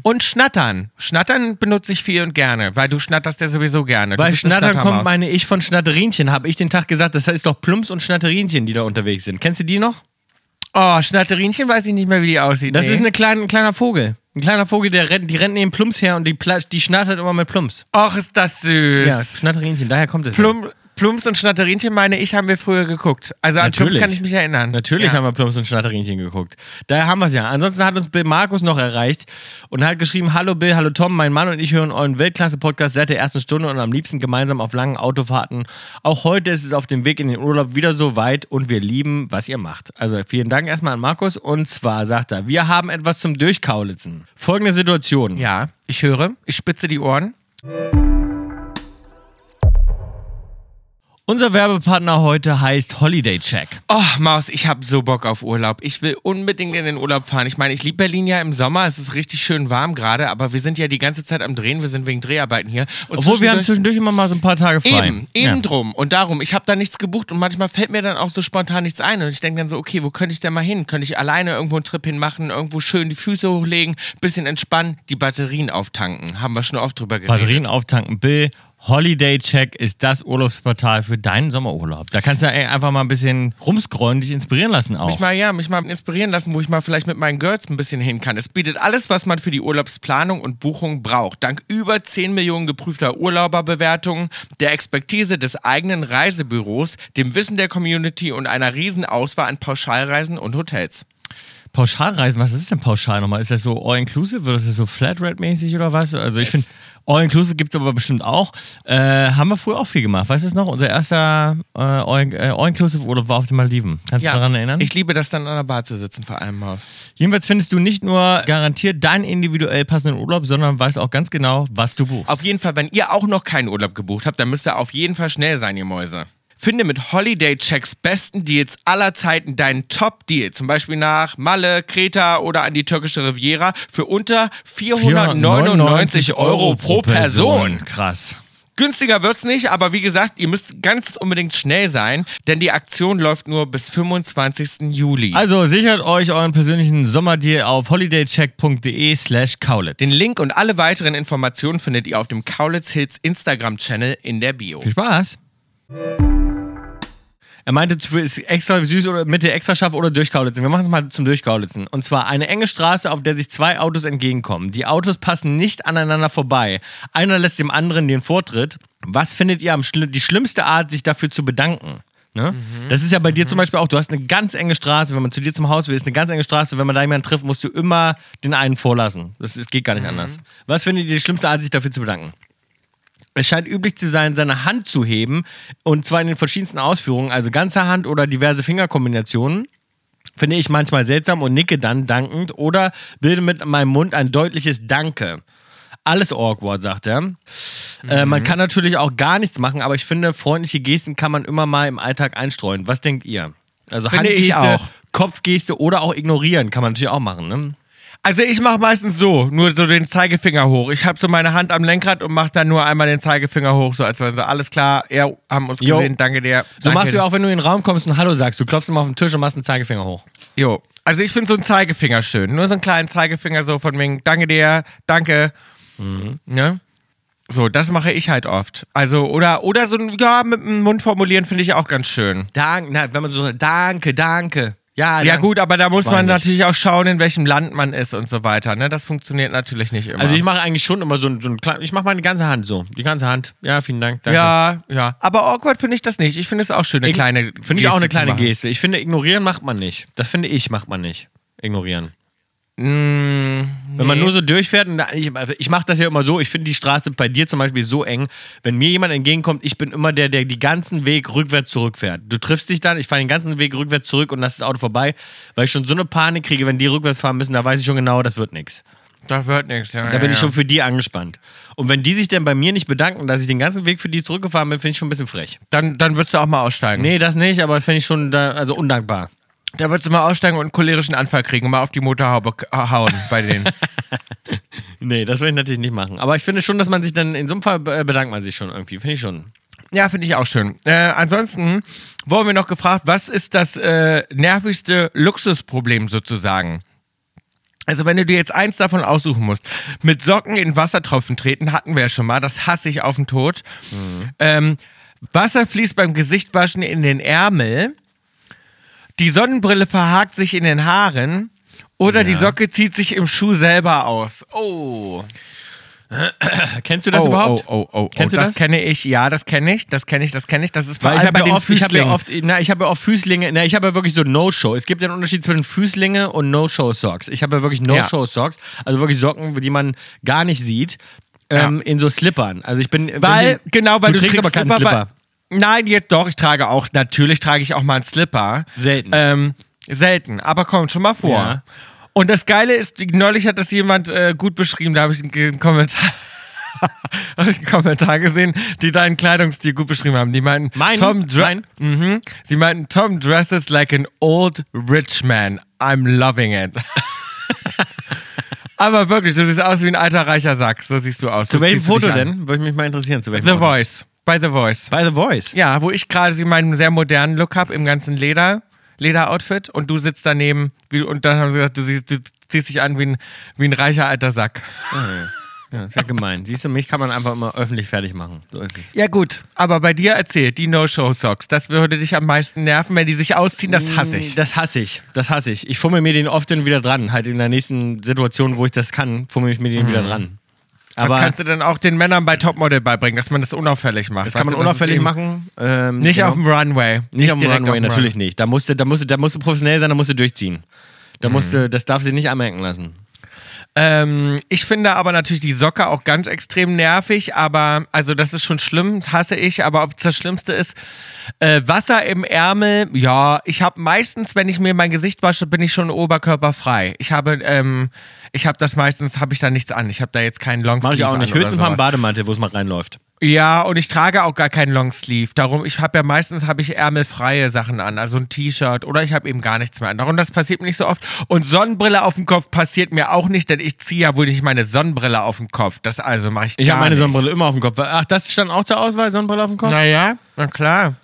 Und Schnattern. Schnattern benutze ich viel und gerne, weil du schnatterst ja sowieso gerne. Weil Schnattern kommt, meine ich, von Schnatterinchen. Habe ich den Tag gesagt, das ist doch Plumps und Schnatterinchen, die da unterwegs sind. Kennst du die noch? Oh, Schnatterinchen weiß ich nicht mehr, wie die aussieht. Das nee. ist eine kleine, ein kleiner Vogel. Ein kleiner Vogel, der rennt, die rennt neben Plumps her und die, die schnattert immer mit Plumps. Och, ist das süß. Ja, Schnatterinchen, daher kommt es. Plum, Plumps und Schnatterinchen, meine ich, haben wir früher geguckt. Also an Natürlich. kann ich mich erinnern. Natürlich ja. haben wir Plumps und Schnatterinchen geguckt. Daher haben wir es ja. Ansonsten hat uns Bill Markus noch erreicht und hat geschrieben: Hallo Bill, hallo Tom, mein Mann und ich hören euren Weltklasse-Podcast seit der ersten Stunde und am liebsten gemeinsam auf langen Autofahrten. Auch heute ist es auf dem Weg in den Urlaub wieder so weit und wir lieben, was ihr macht. Also vielen Dank erstmal an Markus und zwar sagt er: Wir haben etwas zum Durchkaulitzen. Folgende Situation. Ja, ich höre. Ich spitze die Ohren. Unser Werbepartner heute heißt Holiday Check. Oh, Maus, ich habe so Bock auf Urlaub. Ich will unbedingt in den Urlaub fahren. Ich meine, ich liebe Berlin ja im Sommer. Es ist richtig schön warm gerade, aber wir sind ja die ganze Zeit am Drehen. Wir sind wegen Dreharbeiten hier. Und Obwohl wir haben zwischendurch- immer mal so ein paar Tage frei. Eben, eben Ja. drum. Und darum, ich habe da nichts gebucht und manchmal fällt mir dann auch so spontan nichts ein. Und ich denke dann so, okay, wo könnte ich denn mal hin? Könnte ich alleine irgendwo einen Trip hinmachen, irgendwo schön die Füße hochlegen, bisschen entspannen, die Batterien auftanken. Haben wir schon oft drüber geredet. Batterien auftanken. Bill, Holiday Check ist das Urlaubsportal für deinen Sommerurlaub. Da kannst du einfach mal ein bisschen rumscrollen, dich inspirieren lassen auch. Mich mal, ja, mich mal inspirieren lassen, wo ich mal vielleicht mit meinen Girls ein bisschen hin kann. Es bietet alles, was man für die Urlaubsplanung und Buchung braucht. Dank über 10 Millionen geprüfter Urlauberbewertungen, der Expertise des eigenen Reisebüros, dem Wissen der Community und einer riesen Auswahl an Pauschalreisen und Hotels. Pauschalreisen, was ist denn pauschal nochmal? Ist das so All-Inclusive oder ist das so Flatrate-mäßig oder was? Also ich finde, All-Inclusive gibt es aber bestimmt auch. Äh, haben wir früher auch viel gemacht. Weißt du es noch? Unser erster äh, All- äh, All-Inclusive-Urlaub war auf den Maldiven. Kannst du daran erinnern? Ich liebe das dann an der Bar zu sitzen, vor allem Maus. Jedenfalls findest du nicht nur garantiert deinen individuell passenden Urlaub, sondern weißt auch ganz genau, was du buchst. Auf jeden Fall, wenn ihr auch noch keinen Urlaub gebucht habt, dann müsst ihr auf jeden Fall schnell sein, ihr Mäuse. Finde mit Holiday Checks besten Deals aller Zeiten deinen Top-Deal. Zum Beispiel nach Malle, Kreta oder an die türkische Riviera für unter 499 Euro pro Person. Krass. Günstiger wird's nicht, aber wie gesagt, ihr müsst ganz unbedingt schnell sein, denn die Aktion läuft nur bis 25. Juli. Also sichert euch euren persönlichen Sommerdeal auf holidaycheck.de slash Kaulitz. Den Link und alle weiteren Informationen findet ihr auf dem Kaulitz Hills Instagram-Channel in der Bio. Viel Spaß. Er meinte, zu- ist extra süß oder Mitte extra scharf oder durchkaulitzen. Wir machen es mal zum Durchkaulitzen. Und zwar eine enge Straße, auf der sich zwei Autos entgegenkommen. Die Autos passen nicht aneinander vorbei. Einer lässt dem anderen den Vortritt. Was findet ihr am schli die schlimmste Art, sich dafür zu bedanken? Ne? Das ist ja bei dir zum Beispiel auch, du hast eine ganz enge Straße, wenn man zu dir zum Haus will, ist eine ganz enge Straße, wenn man da jemanden trifft, musst du immer den einen vorlassen. Das ist, geht gar nicht anders. Was findet ihr die schlimmste Art, sich dafür zu bedanken? Es scheint üblich zu sein, seine Hand zu heben und zwar in den verschiedensten Ausführungen, also ganze Hand oder diverse Fingerkombinationen. Finde ich manchmal seltsam und nicke dann dankend oder bilde mit meinem Mund ein deutliches Danke. Alles awkward, sagt er. Äh, man kann natürlich auch gar nichts machen, aber ich finde, freundliche Gesten kann man immer mal im Alltag einstreuen. Was denkt ihr? Also Handgeste, auch. Kopfgeste oder auch ignorieren kann man natürlich auch machen. Ne? Also ich mache meistens so, nur so den Zeigefinger hoch. Ich habe so meine Hand am Lenkrad und mache dann nur einmal den Zeigefinger hoch, so als wäre so, alles klar, ja, haben uns Jo. gesehen, danke dir. So danke. machst du auch, wenn du in den Raum kommst und Hallo sagst. Du klopfst immer auf den Tisch und machst einen Zeigefinger hoch. Jo. Also ich finde so einen Zeigefinger schön. Nur so einen kleinen Zeigefinger so von wegen, danke dir, danke. Mhm. Ne? So, das mache ich halt oft. Also, oder, oder so ein, ja, mit dem Mund formulieren finde ich auch ganz schön. Danke, wenn man so sagt, danke, danke. Ja, Ja gut, aber da muss man nicht. natürlich auch schauen, in welchem Land man ist und so weiter. Ne? Das funktioniert natürlich nicht immer. Also ich mache eigentlich schon immer so ein, so ein klein, ich mache meine ganze Hand so. Die ganze Hand. Ja, vielen Dank. Danke. ja, ja. Aber awkward finde ich das nicht. Ich finde es auch schön, eine Ign- kleine Finde ich auch eine kleine. Geste. Ich finde, ignorieren macht man nicht. Das finde ich, macht man nicht. Ignorieren. Mm, Wenn man nur so durchfährt, ich, also ich mache das ja immer so, ich finde die Straße bei dir zum Beispiel so eng, wenn mir jemand entgegenkommt, ich bin immer der, der die ganzen Weg rückwärts zurückfährt. Du triffst dich dann, ich fahre den ganzen Weg rückwärts zurück und lass das Auto vorbei, weil ich schon so eine Panik kriege, wenn die rückwärts fahren müssen, da weiß ich schon genau, das wird nichts. Das wird nichts. Ja, Da ja, bin ich ja. schon für die angespannt. Und wenn die sich dann bei mir nicht bedanken, dass ich den ganzen Weg für die zurückgefahren bin, finde ich schon ein bisschen frech. Dann, dann würdest du auch mal aussteigen. Nee, das nicht, aber das finde ich schon da, also undankbar. Da würdest du mal aussteigen und einen cholerischen Anfall kriegen und mal auf die Motorhaube k- hauen bei denen. Nee, das will ich natürlich nicht machen. Aber ich finde schon, dass man sich dann, in so einem Fall äh, bedankt man sich schon irgendwie. Finde ich schon. ja, finde ich auch schön. Äh, ansonsten wurden wir noch gefragt, was ist das äh, nervigste Luxusproblem sozusagen? Also wenn du dir jetzt eins davon aussuchen musst, mit Socken in Wassertropfen treten, hatten wir ja schon mal, das hasse ich auf den Tod. Ähm, Wasser fließt beim Gesichtwaschen in den Ärmel, die Sonnenbrille verhakt sich in den Haaren oder die Socke zieht sich im Schuh selber aus. Oh. Kennst du das oh, überhaupt? Oh, oh, oh, Kennst oh, du das? das? kenne ich, ja, das kenne ich, das kenne ich, das kenne ich. Das ist Weil ich habe bei ja, den oft, ich hab ja Füßlingen. oft, na, ich habe ja oft Füßlinge, na, ich habe ja wirklich so No-Show. Es gibt ja einen Unterschied zwischen Füßlinge und No-Show-Socks. Ich habe ja wirklich No-Show-Socks, also wirklich Socken, die man gar nicht sieht, ähm, in so Slippern. Also ich bin, Weil, wenn, genau, weil du, du, trägst aber keinen Slipper, Slipper. Nein, jetzt doch, ich trage auch, natürlich trage ich auch mal einen Slipper. Selten. Ähm, selten, aber kommt schon mal vor. Ja. Und das Geile ist, neulich hat das jemand äh, gut beschrieben, da habe ich einen, Kommentar. Habe ich einen Kommentar gesehen, die deinen Kleidungsstil gut beschrieben haben. Die meinten, Mein? Tom dre-? Mhm. Sie meinten, Tom dresses like an old rich man. I'm loving it. Aber wirklich, du siehst aus wie ein alter reicher Sack. So siehst du aus. Zu So welchem Foto denn? Würde ich mich mal interessieren. Zu welchem The Foto? Voice. Bei The Voice. Bei The Voice. Ja, wo ich gerade so meinen sehr modernen Look habe im ganzen Leder, Lederoutfit und du sitzt daneben wie, und dann haben sie gesagt, du, siehst, du ziehst dich an wie ein, wie ein reicher alter Sack. Ja, ist ja gemein. Siehst du, mich kann man einfach immer öffentlich fertig machen. So ist es. Ja gut, aber bei dir erzählt, die No-Show-Socks, das würde dich am meisten nerven, wenn die sich ausziehen, das hasse ich. Das hasse ich. Das hasse ich. Ich fummel mir den oft dann wieder dran. Halt in der nächsten Situation, wo ich das kann, fummel ich mir den wieder dran. Das Aber kannst du dann auch den Männern bei Topmodel beibringen, dass man das unauffällig macht. das kann man das unauffällig machen. Ähm, Nicht genau. auf dem Runway. Nicht auf dem Runway, natürlich nicht. Da musst du, da musst du, da musst du professionell sein, da musst du durchziehen. Da musst du, das darf sie nicht anmerken lassen. Ähm, ich finde aber natürlich die Socke auch ganz extrem nervig, aber also das ist schon schlimm, hasse ich, aber ob es das Schlimmste ist, äh, Wasser im Ärmel, ja, ich habe meistens, wenn ich mir mein Gesicht wasche, bin ich schon oberkörperfrei. Ich habe, ähm, ich habe das meistens, habe ich da nichts an. Ich habe da jetzt keinen Longsleeve Mach ich auch nicht. Höchstens mal einen. Bademantel, wo es mal reinläuft. Ja, und ich trage auch gar keinen Longsleeve. Darum, ich habe ja meistens habe ich ärmelfreie Sachen an, also ein T-Shirt oder ich habe eben gar nichts mehr an. Darum, das passiert mir nicht so oft. Und Sonnenbrille auf dem Kopf passiert mir auch nicht, denn ich ziehe ja wohl nicht meine Sonnenbrille auf den Kopf. Das also mache ich Ich habe meine nicht. Sonnenbrille immer auf dem Kopf. Ach, das stand auch zur Auswahl, Sonnenbrille auf dem Kopf? Naja, na klar.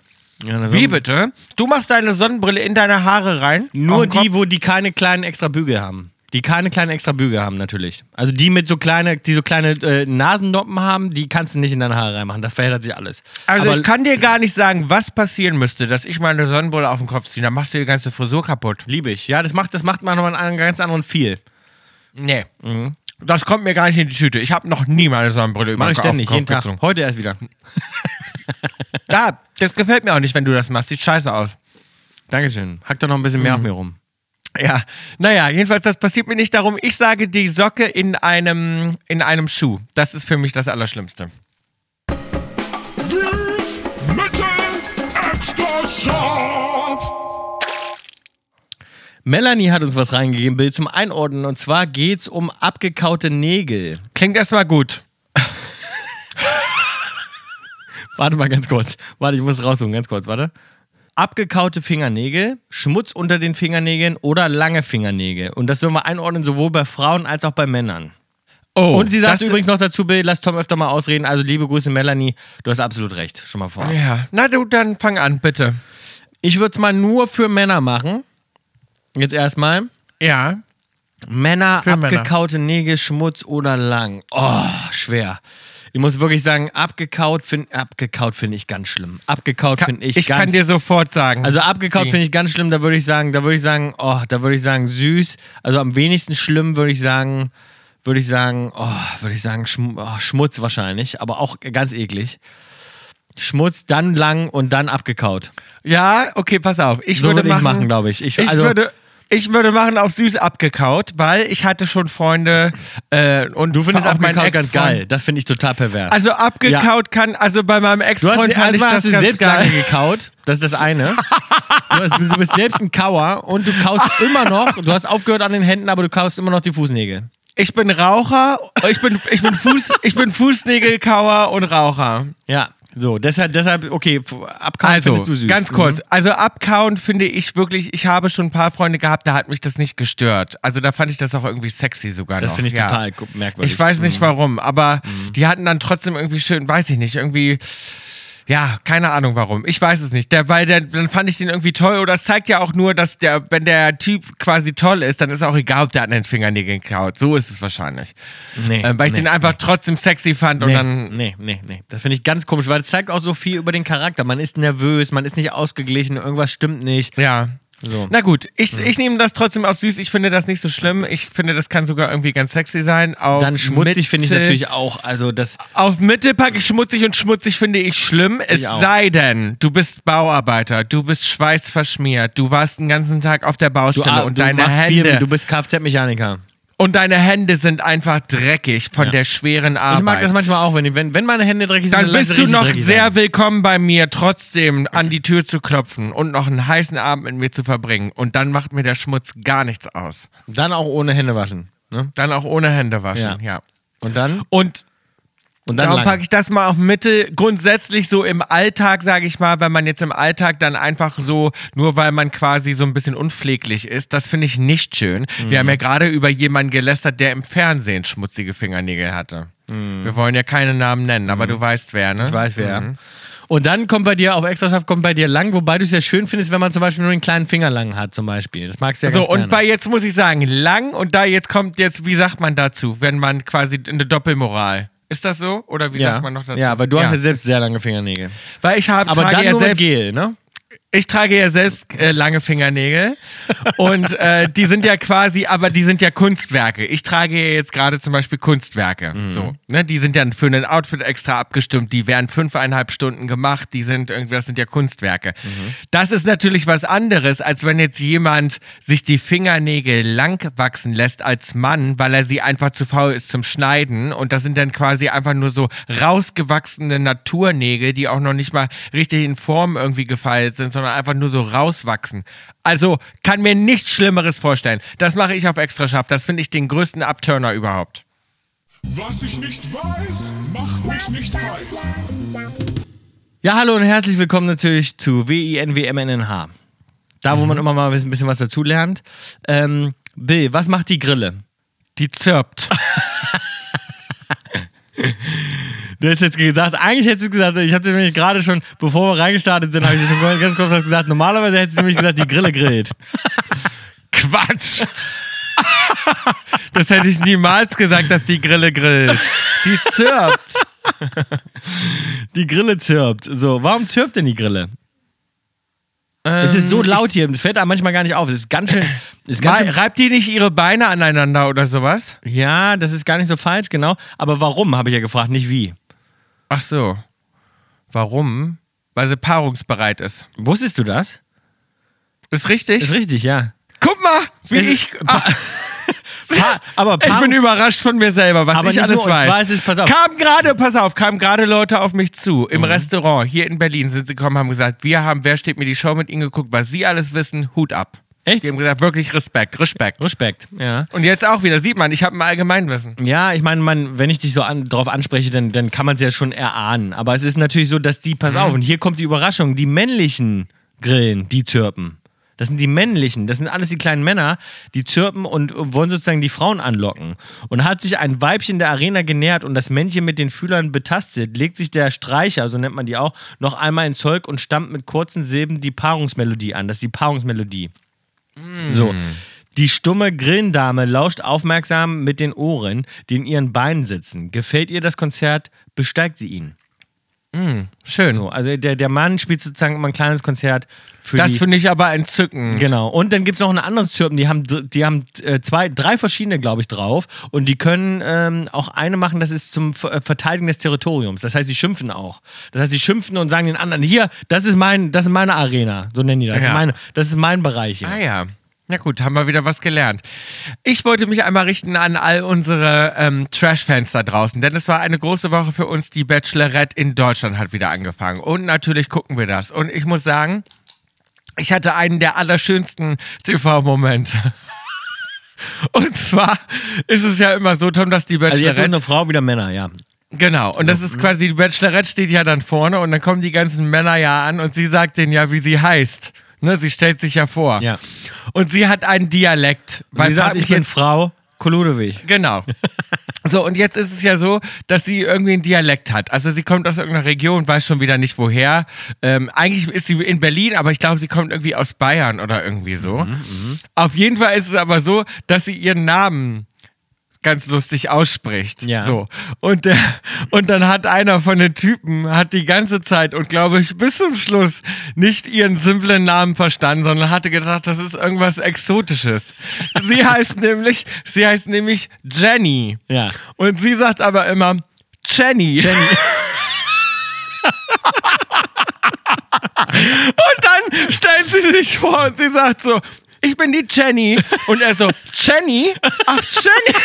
Ja, Wie bitte? Du machst deine Sonnenbrille in deine Haare rein? Nur die, Kopf? wo die keine kleinen extra Bügel haben. Die keine kleinen extra Bügel haben, natürlich. Also die mit so kleine, die so kleine äh, Nasennoppen haben, die kannst du nicht in deine Haare reinmachen. Das verheddert sich alles. Also Aber ich kann dir gar nicht sagen, was passieren müsste, dass ich meine Sonnenbrille auf den Kopf ziehe. Dann machst du die ganze Frisur kaputt. liebe ich. Ja, das macht, das macht man nochmal einen ganz anderen Feel. Nee. Das kommt mir gar nicht in die Tüte. Ich habe noch nie meine Sonnenbrille über Mach ich ständig, den jeden Tag. gezogen. Heute erst wieder. Ja, das gefällt mir auch nicht, wenn du das machst. Sieht scheiße aus. Dankeschön. Hack doch noch ein bisschen mehr auf mir rum. Ja, naja, jedenfalls, das passiert mir nicht darum. Ich sage die Socke in einem, in einem Schuh. Das ist für mich das Allerschlimmste. Süß, mittel, extra scharf. Melanie hat uns was reingegeben, Bild zum Einordnen. Und zwar geht's um abgekaute Nägel. Klingt erstmal gut. Warte mal ganz kurz. Warte, ich muss raussuchen, ganz kurz, warte. Abgekaute Fingernägel, Schmutz unter den Fingernägeln oder lange Fingernägel. Und das sollen wir einordnen, sowohl bei Frauen als auch bei Männern. Oh, Und sie sagt übrigens noch dazu, Bill, lass Tom öfter mal ausreden. Also liebe Grüße, Melanie. Du hast absolut recht. Schon mal vor. Ja, na du, dann fang an, bitte. Ich würde es mal nur für Männer machen. Jetzt erstmal. Ja. Männer, Für Männer. abgekaute Nägel, Schmutz oder lang. Oh, schwer. Ich muss wirklich sagen, abgekaut finde abgekaut find ich ganz schlimm. Abgekaut finde ich, ich ganz kann dir sofort sagen. Also abgekaut finde ich ganz schlimm, da würde ich sagen, da würde ich sagen, oh, da würde ich sagen süß. Also am wenigsten schlimm würde ich sagen, würde ich sagen, oh, würde ich sagen Schm oh, Schmutz wahrscheinlich, aber auch ganz eklig. Schmutz, dann lang und dann abgekaut. Ja, okay, pass auf. Ich So würde würde ich machen, machen, glaube ich. Ich, Ich also, würde. Ich würde machen auf süß abgekaut, weil ich hatte schon Freunde äh, und du findest auch mein abgekaut ganz geil. Das finde ich total pervers. Also abgekaut kann, also bei meinem Ex-Freund fand ich erstmal das hast du ganz selbst geil. lange gekaut. Das ist das eine. Du, hast, du bist selbst ein Kauer und du kaust immer noch. Du hast aufgehört an den Händen, aber du kaust immer noch die Fußnägel. Ich bin Raucher, ich bin, ich bin, Fuß, ich bin Fußnägelkauer und Raucher. Ja, so, deshalb, deshalb okay, abkauen Also, findest du süß. ganz kurz. Mhm. Also abkauen finde ich wirklich, ich habe schon ein paar Freunde gehabt, da hat mich das nicht gestört. Also da fand ich das auch irgendwie sexy sogar Das finde ich ja. total merkwürdig. Ich weiß nicht Mhm. warum, aber die hatten dann trotzdem irgendwie schön, weiß ich nicht, irgendwie. Ja, keine Ahnung warum. Ich weiß es nicht. Der, weil der, dann fand ich den irgendwie toll. Oder es zeigt ja auch nur, dass der, wenn der Typ quasi toll ist, dann ist auch egal, ob der an den Fingernägeln kaut. So ist es wahrscheinlich. Nee, ähm, weil ich nee, den einfach trotzdem sexy fand und Nee, dann. nee, nee, nee. Das finde ich ganz komisch, weil es zeigt auch so viel über den Charakter. Man ist nervös, man ist nicht ausgeglichen, irgendwas stimmt nicht. Ja. So. Na gut, ich, ich nehme das trotzdem auf süß. Ich finde das nicht so schlimm. Ich finde, das kann sogar irgendwie ganz sexy sein. Auf Dann schmutzig finde ich natürlich auch. Also das. Auf Mitte packe ich schmutzig und schmutzig finde ich schlimm. Es auch. sei denn, du bist Bauarbeiter, du bist schweißverschmiert, du warst den ganzen Tag auf der Du, Baustelle ah, und du deine machst Hände viel, du bist Kfz-Mechaniker. Und deine Hände sind einfach dreckig von Ja. der schweren Arbeit. Ich mag das manchmal auch, wenn, wenn, wenn meine Hände dreckig sind, dann bist du noch sehr sein. willkommen bei mir, trotzdem an die Tür zu klopfen und noch einen heißen Abend mit mir zu verbringen. Und dann macht mir der Schmutz gar nichts aus. Dann auch ohne Hände waschen. Ne? Dann auch ohne Hände waschen, Ja. ja. Und dann? Und Und dann Darum packe ich das mal auf Mitte. Grundsätzlich so im Alltag, sage ich mal, wenn man jetzt im Alltag dann einfach so, nur weil man quasi so ein bisschen unpfleglich ist, das finde ich nicht schön. Wir haben ja gerade über jemanden gelästert, der im Fernsehen schmutzige Fingernägel hatte. Wir wollen ja keine Namen nennen, aber du weißt wer, ne? Ich weiß wer. Und dann kommt bei dir auf Extraschaft kommt bei dir lang, wobei du es ja schön findest, wenn man zum Beispiel nur den kleinen Finger lang hat, zum Beispiel. Das magst du ja So, und bei jetzt muss ich sagen, lang und da jetzt kommt jetzt, wie sagt man dazu, wenn man quasi eine Doppelmoral. Ist das so? Oder wie ja. sagt man noch dazu? ja, weil du hast ja selbst sehr lange Fingernägel. Weil ich habe Aber dann ja nur selbst Gel, ne? Ich trage ja selbst äh, lange Fingernägel und äh, die sind ja quasi, aber die sind ja Kunstwerke. Ich trage ja jetzt gerade zum Beispiel Kunstwerke. So, ne? Die sind ja für ein Outfit extra abgestimmt. Die werden fünfeinhalb Stunden gemacht. Die sind irgendwie, das sind ja Kunstwerke. Das ist natürlich was anderes, als wenn jetzt jemand sich die Fingernägel lang wachsen lässt als Mann, weil er sie einfach zu faul ist zum Schneiden. Und das sind dann quasi einfach nur so rausgewachsene Naturnägel, die auch noch nicht mal richtig in Form irgendwie gefeilt sind, sondern einfach nur so rauswachsen. Also kann mir nichts Schlimmeres vorstellen. Das mache ich auf Extraschaft. Das finde ich den größten Upturner überhaupt. Was ich nicht weiß, macht mich nicht heiß. Ja, hallo und herzlich willkommen natürlich zu WINWMNNH. Da, wo man immer mal ein bisschen was dazulernt. Ähm, Bill, was macht die Grille? Die zirpt. Du hättest jetzt gesagt, eigentlich hättest du gesagt, ich hatte nämlich gerade schon, bevor wir reingestartet sind, habe ich dir schon ganz kurz gesagt, normalerweise hättest du nämlich gesagt, die Grille grillt. Quatsch. das hätte ich niemals gesagt, dass die Grille grillt. Die zirpt. Die Grille zirpt. So, warum zirpt denn die Grille? es ist so laut hier, das fällt einem manchmal gar nicht auf. Es ist ganz schön. Ist ganz schön reibt die nicht ihre Beine aneinander oder sowas? ja, das ist gar nicht so falsch, genau. Aber warum, habe ich ja gefragt, nicht wie. Ach so. Warum? Weil sie paarungsbereit ist. Wusstest du das? Ist richtig? Ist richtig, ja. Guck mal, wie Es- ich. Ah, Pa aber ich bin überrascht von mir selber, was ich alles weiß. zwar ist es- pass auf. Kam gerade, pass auf, kamen gerade Leute auf mich zu Mhm. im Restaurant hier in Berlin sind sie gekommen, haben gesagt, wir haben, wer steht mir die Show mit ihnen geguckt, was sie alles wissen, Hut ab. Echt? Die haben gesagt, wirklich Respekt, Respekt. Respekt, ja. Und jetzt auch wieder, sieht man, ich habe ein Allgemeinwissen. Ja, ich meine, man, wenn ich dich so an, drauf anspreche, dann, dann kann man es ja schon erahnen. Aber es ist natürlich so, dass die, pass auf, und hier kommt die Überraschung, die männlichen grillen, die zirpen. Das sind die männlichen, das sind alles die kleinen Männer, die zirpen und wollen sozusagen die Frauen anlocken. Und hat sich ein Weibchen der Arena genähert und das Männchen mit den Fühlern betastet, legt sich der Streicher, so nennt man die auch, noch einmal ins Zeug und stammt mit kurzen Silben die Paarungsmelodie an. Das ist die Paarungsmelodie. So. Die stumme Grillendame lauscht aufmerksam mit den Ohren, die in ihren Beinen sitzen. Gefällt ihr das Konzert, besteigt sie ihn. Schön. So, also der, der Mann spielt sozusagen immer ein kleines Konzert für Das die. finde ich aber entzückend. Genau. Und dann gibt es noch ein anderes Zirpen, die haben, die haben äh, zwei, drei verschiedene, glaube ich, drauf. Und die können ähm, auch eine machen, das ist zum äh, Verteidigen des Territoriums. Das heißt, sie schimpfen auch. Das heißt, sie schimpfen und sagen den anderen, hier, das ist mein, das ist meine Arena. So nennen die das. Das, Ja. ist, meine, das ist mein Bereich hier. Ah ja. Na gut, haben wir wieder was gelernt. Ich wollte mich einmal richten an all unsere ähm, Trash-Fans da draußen, denn es war eine große Woche für uns. Die Bachelorette in Deutschland hat wieder angefangen. Und natürlich gucken wir das. Und ich muss sagen, ich hatte einen der allerschönsten TV-Momente. Und zwar ist es ja immer so, Tom, dass die Also jetzt Bachelorette... eine Frau, wieder Männer, ja. Genau, und das ist quasi, die Bachelorette steht ja dann vorne und dann kommen die ganzen Männer ja an und sie sagt denen ja, wie sie heißt. Ne, sie stellt sich ja vor. Ja. Und sie hat einen Dialekt. Weil sie sagt, ich bin Frau Koludewig. Genau. So, und jetzt ist es ja so, dass sie irgendwie einen Dialekt hat. Also sie kommt aus irgendeiner Region, weiß schon wieder nicht woher. Ähm, eigentlich ist sie in Berlin, aber ich glaube, sie kommt irgendwie aus Bayern oder irgendwie so. Mhm, Auf jeden Fall ist es aber so, dass sie ihren Namen ganz lustig ausspricht. Ja. So. Und, der, und dann hat einer von den Typen, hat die ganze Zeit und glaube ich bis zum Schluss nicht ihren simplen Namen verstanden, sondern hatte gedacht, das ist irgendwas Exotisches. sie heißt nämlich, sie heißt nämlich Jenny. Ja. Und sie sagt aber immer Jenny. Jenny. Und dann stellt sie sich vor und sie sagt so, ich bin die Jenny. Und er so, Jenny? Ach, Jenny.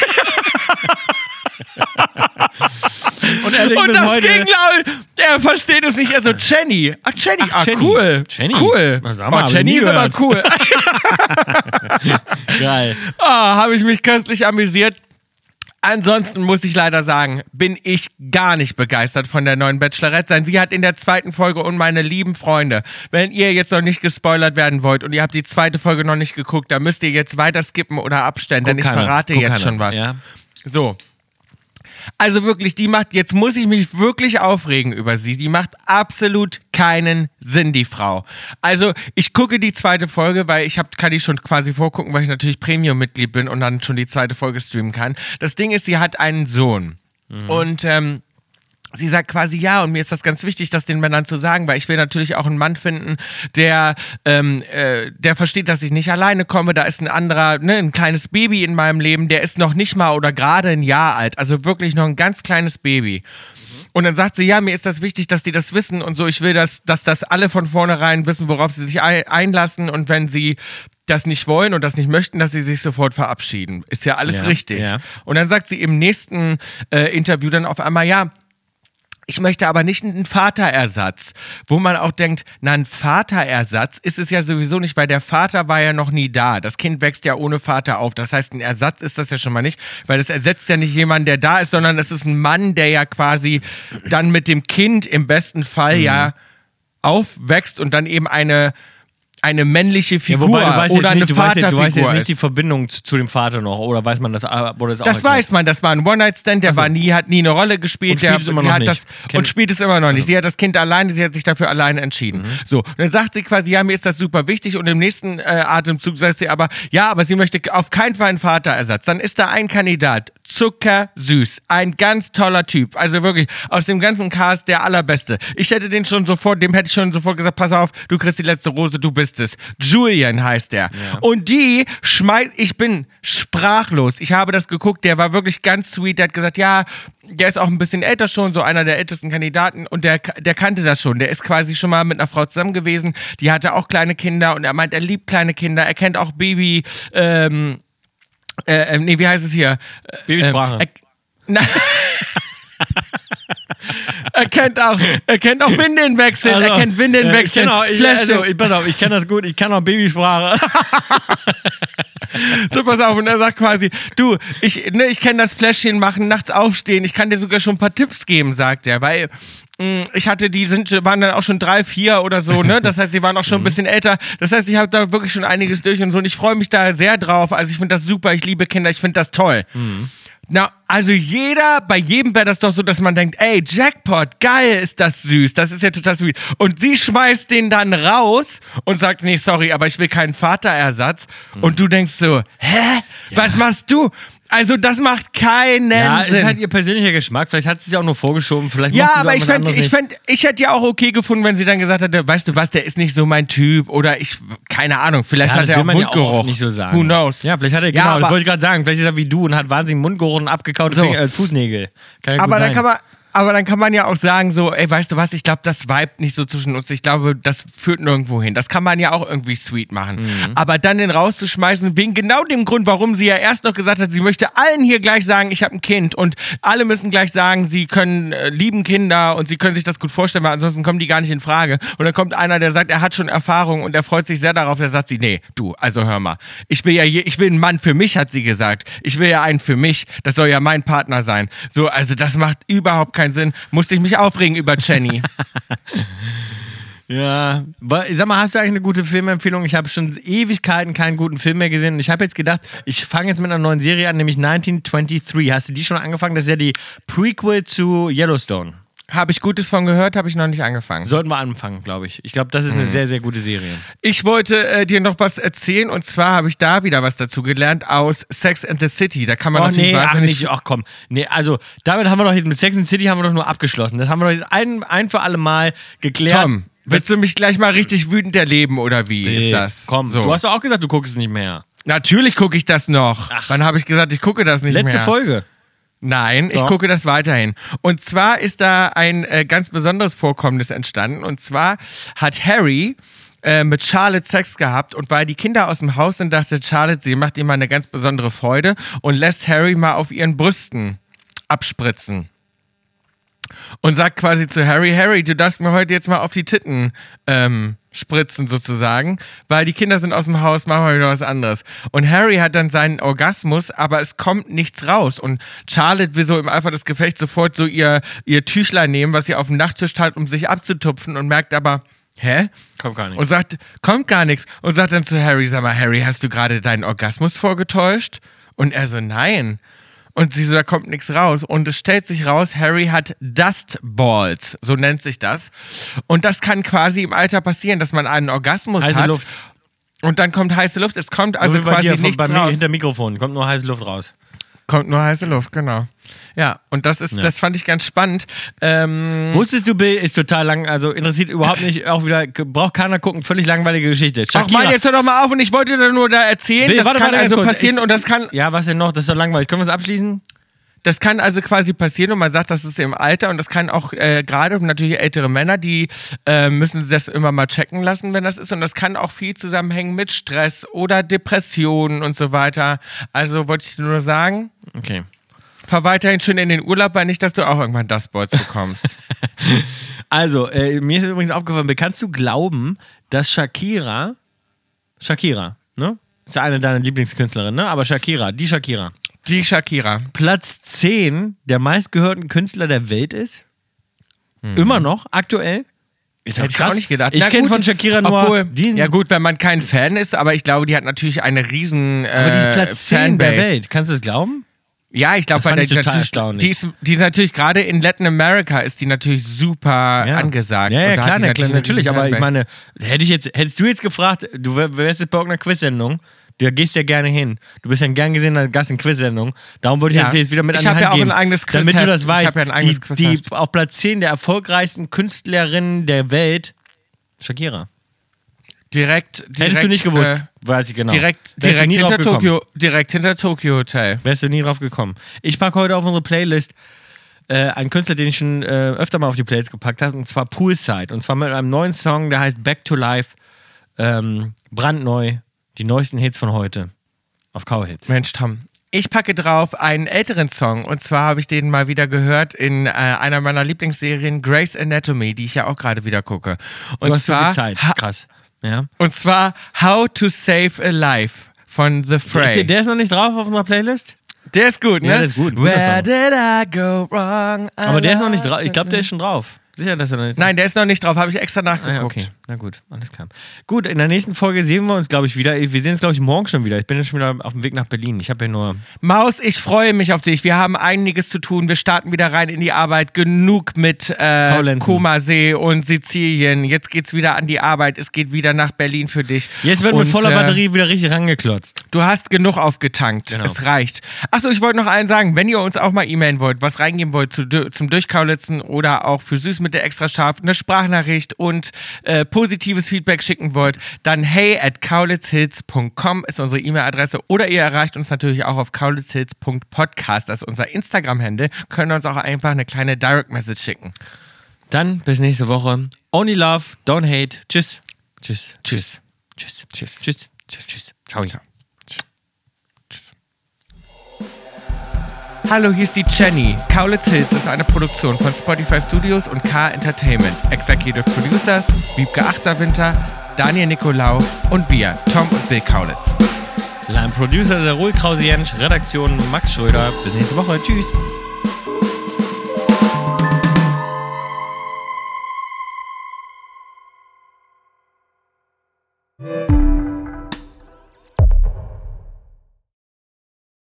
Und er denkt Und das heute, ging laut. Er versteht es nicht. Er so, Jenny. Ach, Jenny. Ach, ah, Jenny. cool. Jenny. Cool. Sag mal, oh, Jenny ist aber cool. Geil. Ah, Habe ich mich köstlich amüsiert. Ansonsten muss ich leider sagen, bin ich gar nicht begeistert von der neuen Bachelorette sein. Sie hat in der zweiten Folge und meine lieben Freunde, wenn ihr jetzt noch nicht gespoilert werden wollt und ihr habt die zweite Folge noch nicht geguckt, dann müsst ihr jetzt weiter skippen oder abstellen, denn ich keiner. verrate Guck jetzt keiner. schon was. Ja. So. Also wirklich, die macht, jetzt muss ich mich wirklich aufregen über sie. Die macht absolut keinen Sinn, die Frau. Also ich gucke die zweite Folge, weil ich hab, kann die schon quasi vorgucken, weil ich natürlich Premium-Mitglied bin und dann schon die zweite Folge streamen kann. Das Ding ist, sie hat einen Sohn. Und ähm, Sie sagt quasi ja, und mir ist das ganz wichtig, das den Männern zu sagen, weil ich will natürlich auch einen Mann finden, der, ähm, äh, der versteht, dass ich nicht alleine komme. Da ist ein anderer, ne, ein kleines Baby in meinem Leben, der ist noch nicht mal oder gerade ein Jahr alt, also wirklich noch ein ganz kleines Baby. Und dann sagt sie, ja, mir ist das wichtig, dass die das wissen und so. Ich will, dass, dass das alle von vornherein wissen, worauf sie sich ei- einlassen und wenn sie das nicht wollen und das nicht möchten, dass sie sich sofort verabschieden. Ist ja alles Ja, richtig. ja. Und dann sagt sie im nächsten äh, Interview dann auf einmal, ja, ich möchte aber nicht einen Vaterersatz, wo man auch denkt, na, ein Vaterersatz ist es ja sowieso nicht, weil der Vater war ja noch nie da. Das Kind wächst ja ohne Vater auf. Das heißt, ein Ersatz ist das ja schon mal nicht, weil das ersetzt ja nicht jemanden, der da ist, sondern es ist ein Mann, der ja quasi dann mit dem Kind im besten Fall ja aufwächst und dann eben eine, eine männliche Ja, Figur wobei du weißt oder eine nicht, du weißt, jetzt, du weißt Vaterfigur jetzt nicht ist. die Verbindung zu, zu dem Vater noch, oder weiß man das, ah, wurde das auch Das erklärt? weiß man, das war ein One-Night-Stand, der war nie, hat nie eine Rolle gespielt. Und spielt der, es immer sie noch hat nicht. Das, und spielt es immer noch nicht. Sie hat das Kind alleine, sie hat sich dafür alleine entschieden. So, und dann sagt sie quasi, ja, mir ist das super wichtig und im nächsten äh, Atemzug sagt sie aber, ja, aber sie möchte auf keinen Fall einen Vaterersatz. Dann ist da ein Kandidat, zuckersüß, ein ganz toller Typ, also wirklich aus dem ganzen Cast der allerbeste. Ich hätte den schon sofort, dem hätte ich schon sofort gesagt, pass auf, du kriegst die letzte Rose, du bist es. Julian heißt der. Und die schmeißt, ich bin sprachlos. Ich habe das geguckt, der war wirklich ganz sweet, der hat gesagt, ja, der ist auch ein bisschen älter schon, so einer der ältesten Kandidaten und der, der kannte das schon. Der ist quasi schon mal mit einer Frau zusammen gewesen, die hatte auch kleine Kinder und er meint, er liebt kleine Kinder, er kennt auch Baby, ähm, äh, äh, nee, wie heißt es hier? Babysprache. Ähm, er, na, er kennt auch, er kennt auch Windelnwechsel, er kennt Windelnwechsel. Äh, ich auch, ich, also, ich, pass auf, ich kenne das gut, ich kann auch Babysprache. So, pass auf. Und er sagt quasi, du, ich, ne, ich kenne das Fläschchen machen, nachts aufstehen. Ich kann dir sogar schon ein paar Tipps geben, sagt er. Weil mh, ich hatte, die sind, waren dann auch schon drei, vier oder so, ne? Das heißt, die waren auch schon ein bisschen älter. Das heißt, ich habe da wirklich schon einiges durch und so. Und ich freue mich da sehr drauf. Also ich finde das super. Ich liebe Kinder. Ich finde das toll. Na, also jeder, bei jedem wäre das doch so, dass man denkt, ey, Jackpot, geil, ist das süß, das ist ja total süß. Und sie schmeißt den dann raus und sagt, nee, sorry, aber ich will keinen Vaterersatz. Und du denkst so, hä? Was machst du? Also das macht keinen Ja, es Sinn. ist halt ihr persönlicher Geschmack. Vielleicht hat sie sich auch nur vorgeschoben. Vielleicht Ja, aber ich fände, ich, fänd, ich hätte ja auch okay gefunden, wenn sie dann gesagt hätte, weißt du was, der ist nicht so mein Typ oder ich, keine Ahnung, vielleicht Ja, hat er auch ja Mundgeruch. oft nicht so sagen. Who knows? Ja, vielleicht hat er, Ja, genau, das wollte ich gerade sagen. Vielleicht ist er wie du und hat wahnsinnig Mundgeruch und abgekaute So. Finger, äh, Fußnägel. Kann ja Aber dann kann man, aber dann kann man ja auch sagen, so, ey, weißt du was, ich glaube, das vibet nicht so zwischen uns. Ich glaube, das führt nirgendwo hin. Das kann man ja auch irgendwie sweet machen. Mhm. Aber dann den rauszuschmeißen, wegen genau dem Grund, warum sie ja erst noch gesagt hat, sie möchte allen hier gleich sagen, ich habe ein Kind und alle müssen gleich sagen, sie können äh, lieben Kinder und sie können sich das gut vorstellen, weil ansonsten kommen die gar nicht in Frage. Und dann kommt einer, der sagt, er hat schon Erfahrung und er freut sich sehr darauf, der sagt sie, nee, du, also hör mal, ich will ja, je, ich will einen Mann für mich, hat sie gesagt. Ich will ja einen für mich, das soll ja mein Partner sein. So, also das macht überhaupt keinen Sinn. Musste ich mich aufregen über Jenny. Ja, aber sag mal, hast du eigentlich eine gute Filmempfehlung? Ich habe schon Ewigkeiten keinen guten Film mehr gesehen und ich habe jetzt gedacht, ich fange jetzt mit einer neuen Serie an, nämlich 1923. Hast du die schon angefangen? Das ist ja die Prequel zu Yellowstone. Habe ich Gutes von gehört, habe ich noch nicht angefangen. Sollten wir anfangen, glaube ich. Ich glaube, das ist Mhm. eine sehr, sehr gute Serie. Ich wollte äh, dir noch was erzählen und zwar habe ich da wieder was dazu gelernt aus Sex and the City. Da kann man Oh natürlich nee, ach nicht, ach komm. Nee, also damit haben wir doch jetzt mit Sex and the City haben wir doch nur abgeschlossen. Das haben wir doch jetzt ein, ein für alle Mal geklärt. Tom, willst du mich gleich mal richtig wütend erleben oder wie Nee, ist das? Komm, so. du hast doch auch gesagt, du guckst es nicht mehr. Natürlich gucke ich das noch. Wann habe ich gesagt, ich gucke das nicht Letzte mehr? Folge. Nein, ich Doch. gucke das weiterhin. Und zwar ist da ein äh, ganz besonderes Vorkommnis entstanden. Und zwar hat Harry äh, mit Charlotte Sex gehabt und weil die Kinder aus dem Haus sind, dachte Charlotte, sie macht ihm mal eine ganz besondere Freude und lässt Harry mal auf ihren Brüsten abspritzen. Und sagt quasi zu Harry, Harry, du darfst mir heute jetzt mal auf die Titten ähm, spritzen sozusagen, weil die Kinder sind aus dem Haus, machen wir wieder was anderes. Und Harry hat dann seinen Orgasmus, aber es kommt nichts raus. Und Charlotte will so im Eifer des Gefechts sofort so ihr, ihr Tüchlein nehmen, was sie auf dem Nachttisch hat, um sich abzutupfen und merkt aber, hä? Kommt gar nicht. Und sagt, kommt gar nichts. Und sagt dann zu Harry, sag mal, Harry, hast du gerade deinen Orgasmus vorgetäuscht? Und er so, nein. Und sie so, da kommt nichts raus. Und es stellt sich raus, Harry hat Dust Balls, so nennt sich das. Und das kann quasi im Alter passieren, dass man einen Orgasmus Heiße hat. Luft. Und dann kommt heiße Luft. Es kommt also so quasi dir nichts bei mir raus. hinter Mikrofon. Kommt nur heiße Luft raus. Kommt nur heiße Luft, genau. Ja, und das ist, Ja. das fand ich ganz spannend. Ähm, Wusstest du, Bill, ist total lang, also interessiert überhaupt nicht, auch wieder, braucht keiner gucken, völlig langweilige Geschichte. Ach Mann, jetzt hör doch mal auf und ich wollte da nur da erzählen, Bill, das warte, kann warte, also kurz. passieren Ist- und das kann, Ja, was denn noch? Das ist doch langweilig. Können wir es abschließen? Das kann also quasi passieren und man sagt, das ist im Alter und das kann auch äh, gerade natürlich ältere Männer, die äh, müssen das immer mal checken lassen, wenn das ist und das kann auch viel zusammenhängen mit Stress oder Depressionen und so weiter. Also wollte ich nur sagen, Okay. fahr weiterhin schön in den Urlaub, weil nicht, dass du auch irgendwann das Balls bekommst. Also, äh, mir ist übrigens aufgefallen, kannst du glauben, dass Shakira, Shakira, ne? Ist ja eine deiner Lieblingskünstlerinnen, ne? Aber Shakira, die Shakira, Die Shakira. Platz 10 der meistgehörten Künstler der Welt ist? Immer noch, aktuell? Ist Mhm. Hätte ich auch nicht gedacht. Ich kenne von Shakira nur obwohl, diesen, Ja gut, wenn man kein Fan ist, aber ich glaube, die hat natürlich eine riesen äh, aber die ist Platz 10 der Fanbase. Welt. Kannst du das glauben? Ja, ich glaube, bei ich natürlich- erstaunlich. Die ist, die ist natürlich gerade in Latin America ist die natürlich super angesagt. Ja, ja, klar, die natürlich. riesen Aber ich meine, hätte ich jetzt, hättest du jetzt gefragt, du wär- wärst jetzt bei irgendeiner Quiz-Sendung, da gehst ja gerne hin. Du bist ja ein gern gesehener Gast in Quiz-Sendung. Darum wollte ich Ja. jetzt wieder mit Ich an die hab Hand ja auch geben, ein eigenes Damit du das Ich weißt. hab ja ein eigenes die, die Quizheft. auf Platz 10 der erfolgreichsten Künstlerinnen der Welt, Shakira. direkt, direkt Hättest du nicht gewusst, Äh, weiß ich genau. direkt Wärst direkt hinter. Tokyo, direkt hinter Tokyo Hotel. Wärst du nie drauf gekommen. Ich packe heute auf unsere Playlist äh, einen Künstler, den ich schon äh, öfter mal auf die Playlist gepackt habe, und zwar Poolside. Und zwar mit einem neuen Song, der heißt Back to Life. Ähm, brandneu. Die neuesten Hits von heute. Auf Cowhits. Mensch, Tom. Ich packe drauf einen älteren Song und zwar habe ich den mal wieder gehört in äh, einer meiner Lieblingsserien Grey's Anatomy, die ich ja auch gerade wieder gucke. Und Du hast so zwar viel Zeit. Krass. Ja. Und zwar How to Save a Life von The Der Fray. ist, der ist noch nicht drauf auf unserer Playlist? Der ist gut, ne? Ja, der ist gut, Where did I go wrong? Aber der ist noch nicht drauf. Ich glaube, der ist schon drauf. Sicher, dass er noch nicht Nein, der ist noch nicht drauf, habe ich extra Ah, nachgeguckt. ja, okay. Na gut, alles klar. Gut, in der nächsten Folge sehen wir uns, glaube ich, wieder. Wir sehen uns, glaube ich, morgen schon wieder. Ich bin jetzt schon wieder auf dem Weg nach Berlin. Ich habe ja nur. Maus, ich freue mich auf dich. Wir haben einiges zu tun. Wir starten wieder rein in die Arbeit. Genug mit äh. Komasee und Sizilien. Jetzt geht's wieder an die Arbeit. Es geht wieder nach Berlin für dich. Jetzt wird und, mit voller äh, Batterie wieder richtig rangeklotzt. Du hast genug aufgetankt. Genau. Es reicht. Achso, ich wollte noch allen sagen, wenn ihr uns auch mal e-mailen wollt, was reingeben wollt zu, zum Durchkaulitzen oder auch für Süß mit der extra scharf, eine Sprachnachricht und äh, positives Feedback schicken wollt, dann hey at kaulitzhits.com ist unsere E-Mail-Adresse oder ihr erreicht uns natürlich auch auf kaulitzhits.podcast, das ist unser Instagram-Handle, könnt uns auch einfach eine kleine Direct Message schicken. Dann bis nächste Woche. Only love, don't hate. Tschüss. Tschüss. Tschüss. Tschüss. Tschüss. Tschüss. Tschüss. Tschüss. Ciao. Ciao. Hallo, hier ist die Jenny. Kaulitz Hills ist eine Produktion von Spotify Studios und K Entertainment. Executive Producers Wiebke Achterwinter, Daniel Nicolau und wir, Tom und Bill Kaulitz. Line Producer der Ruhl Krause Jensch, Redaktion Max Schröder. Bis nächste Woche. Tschüss.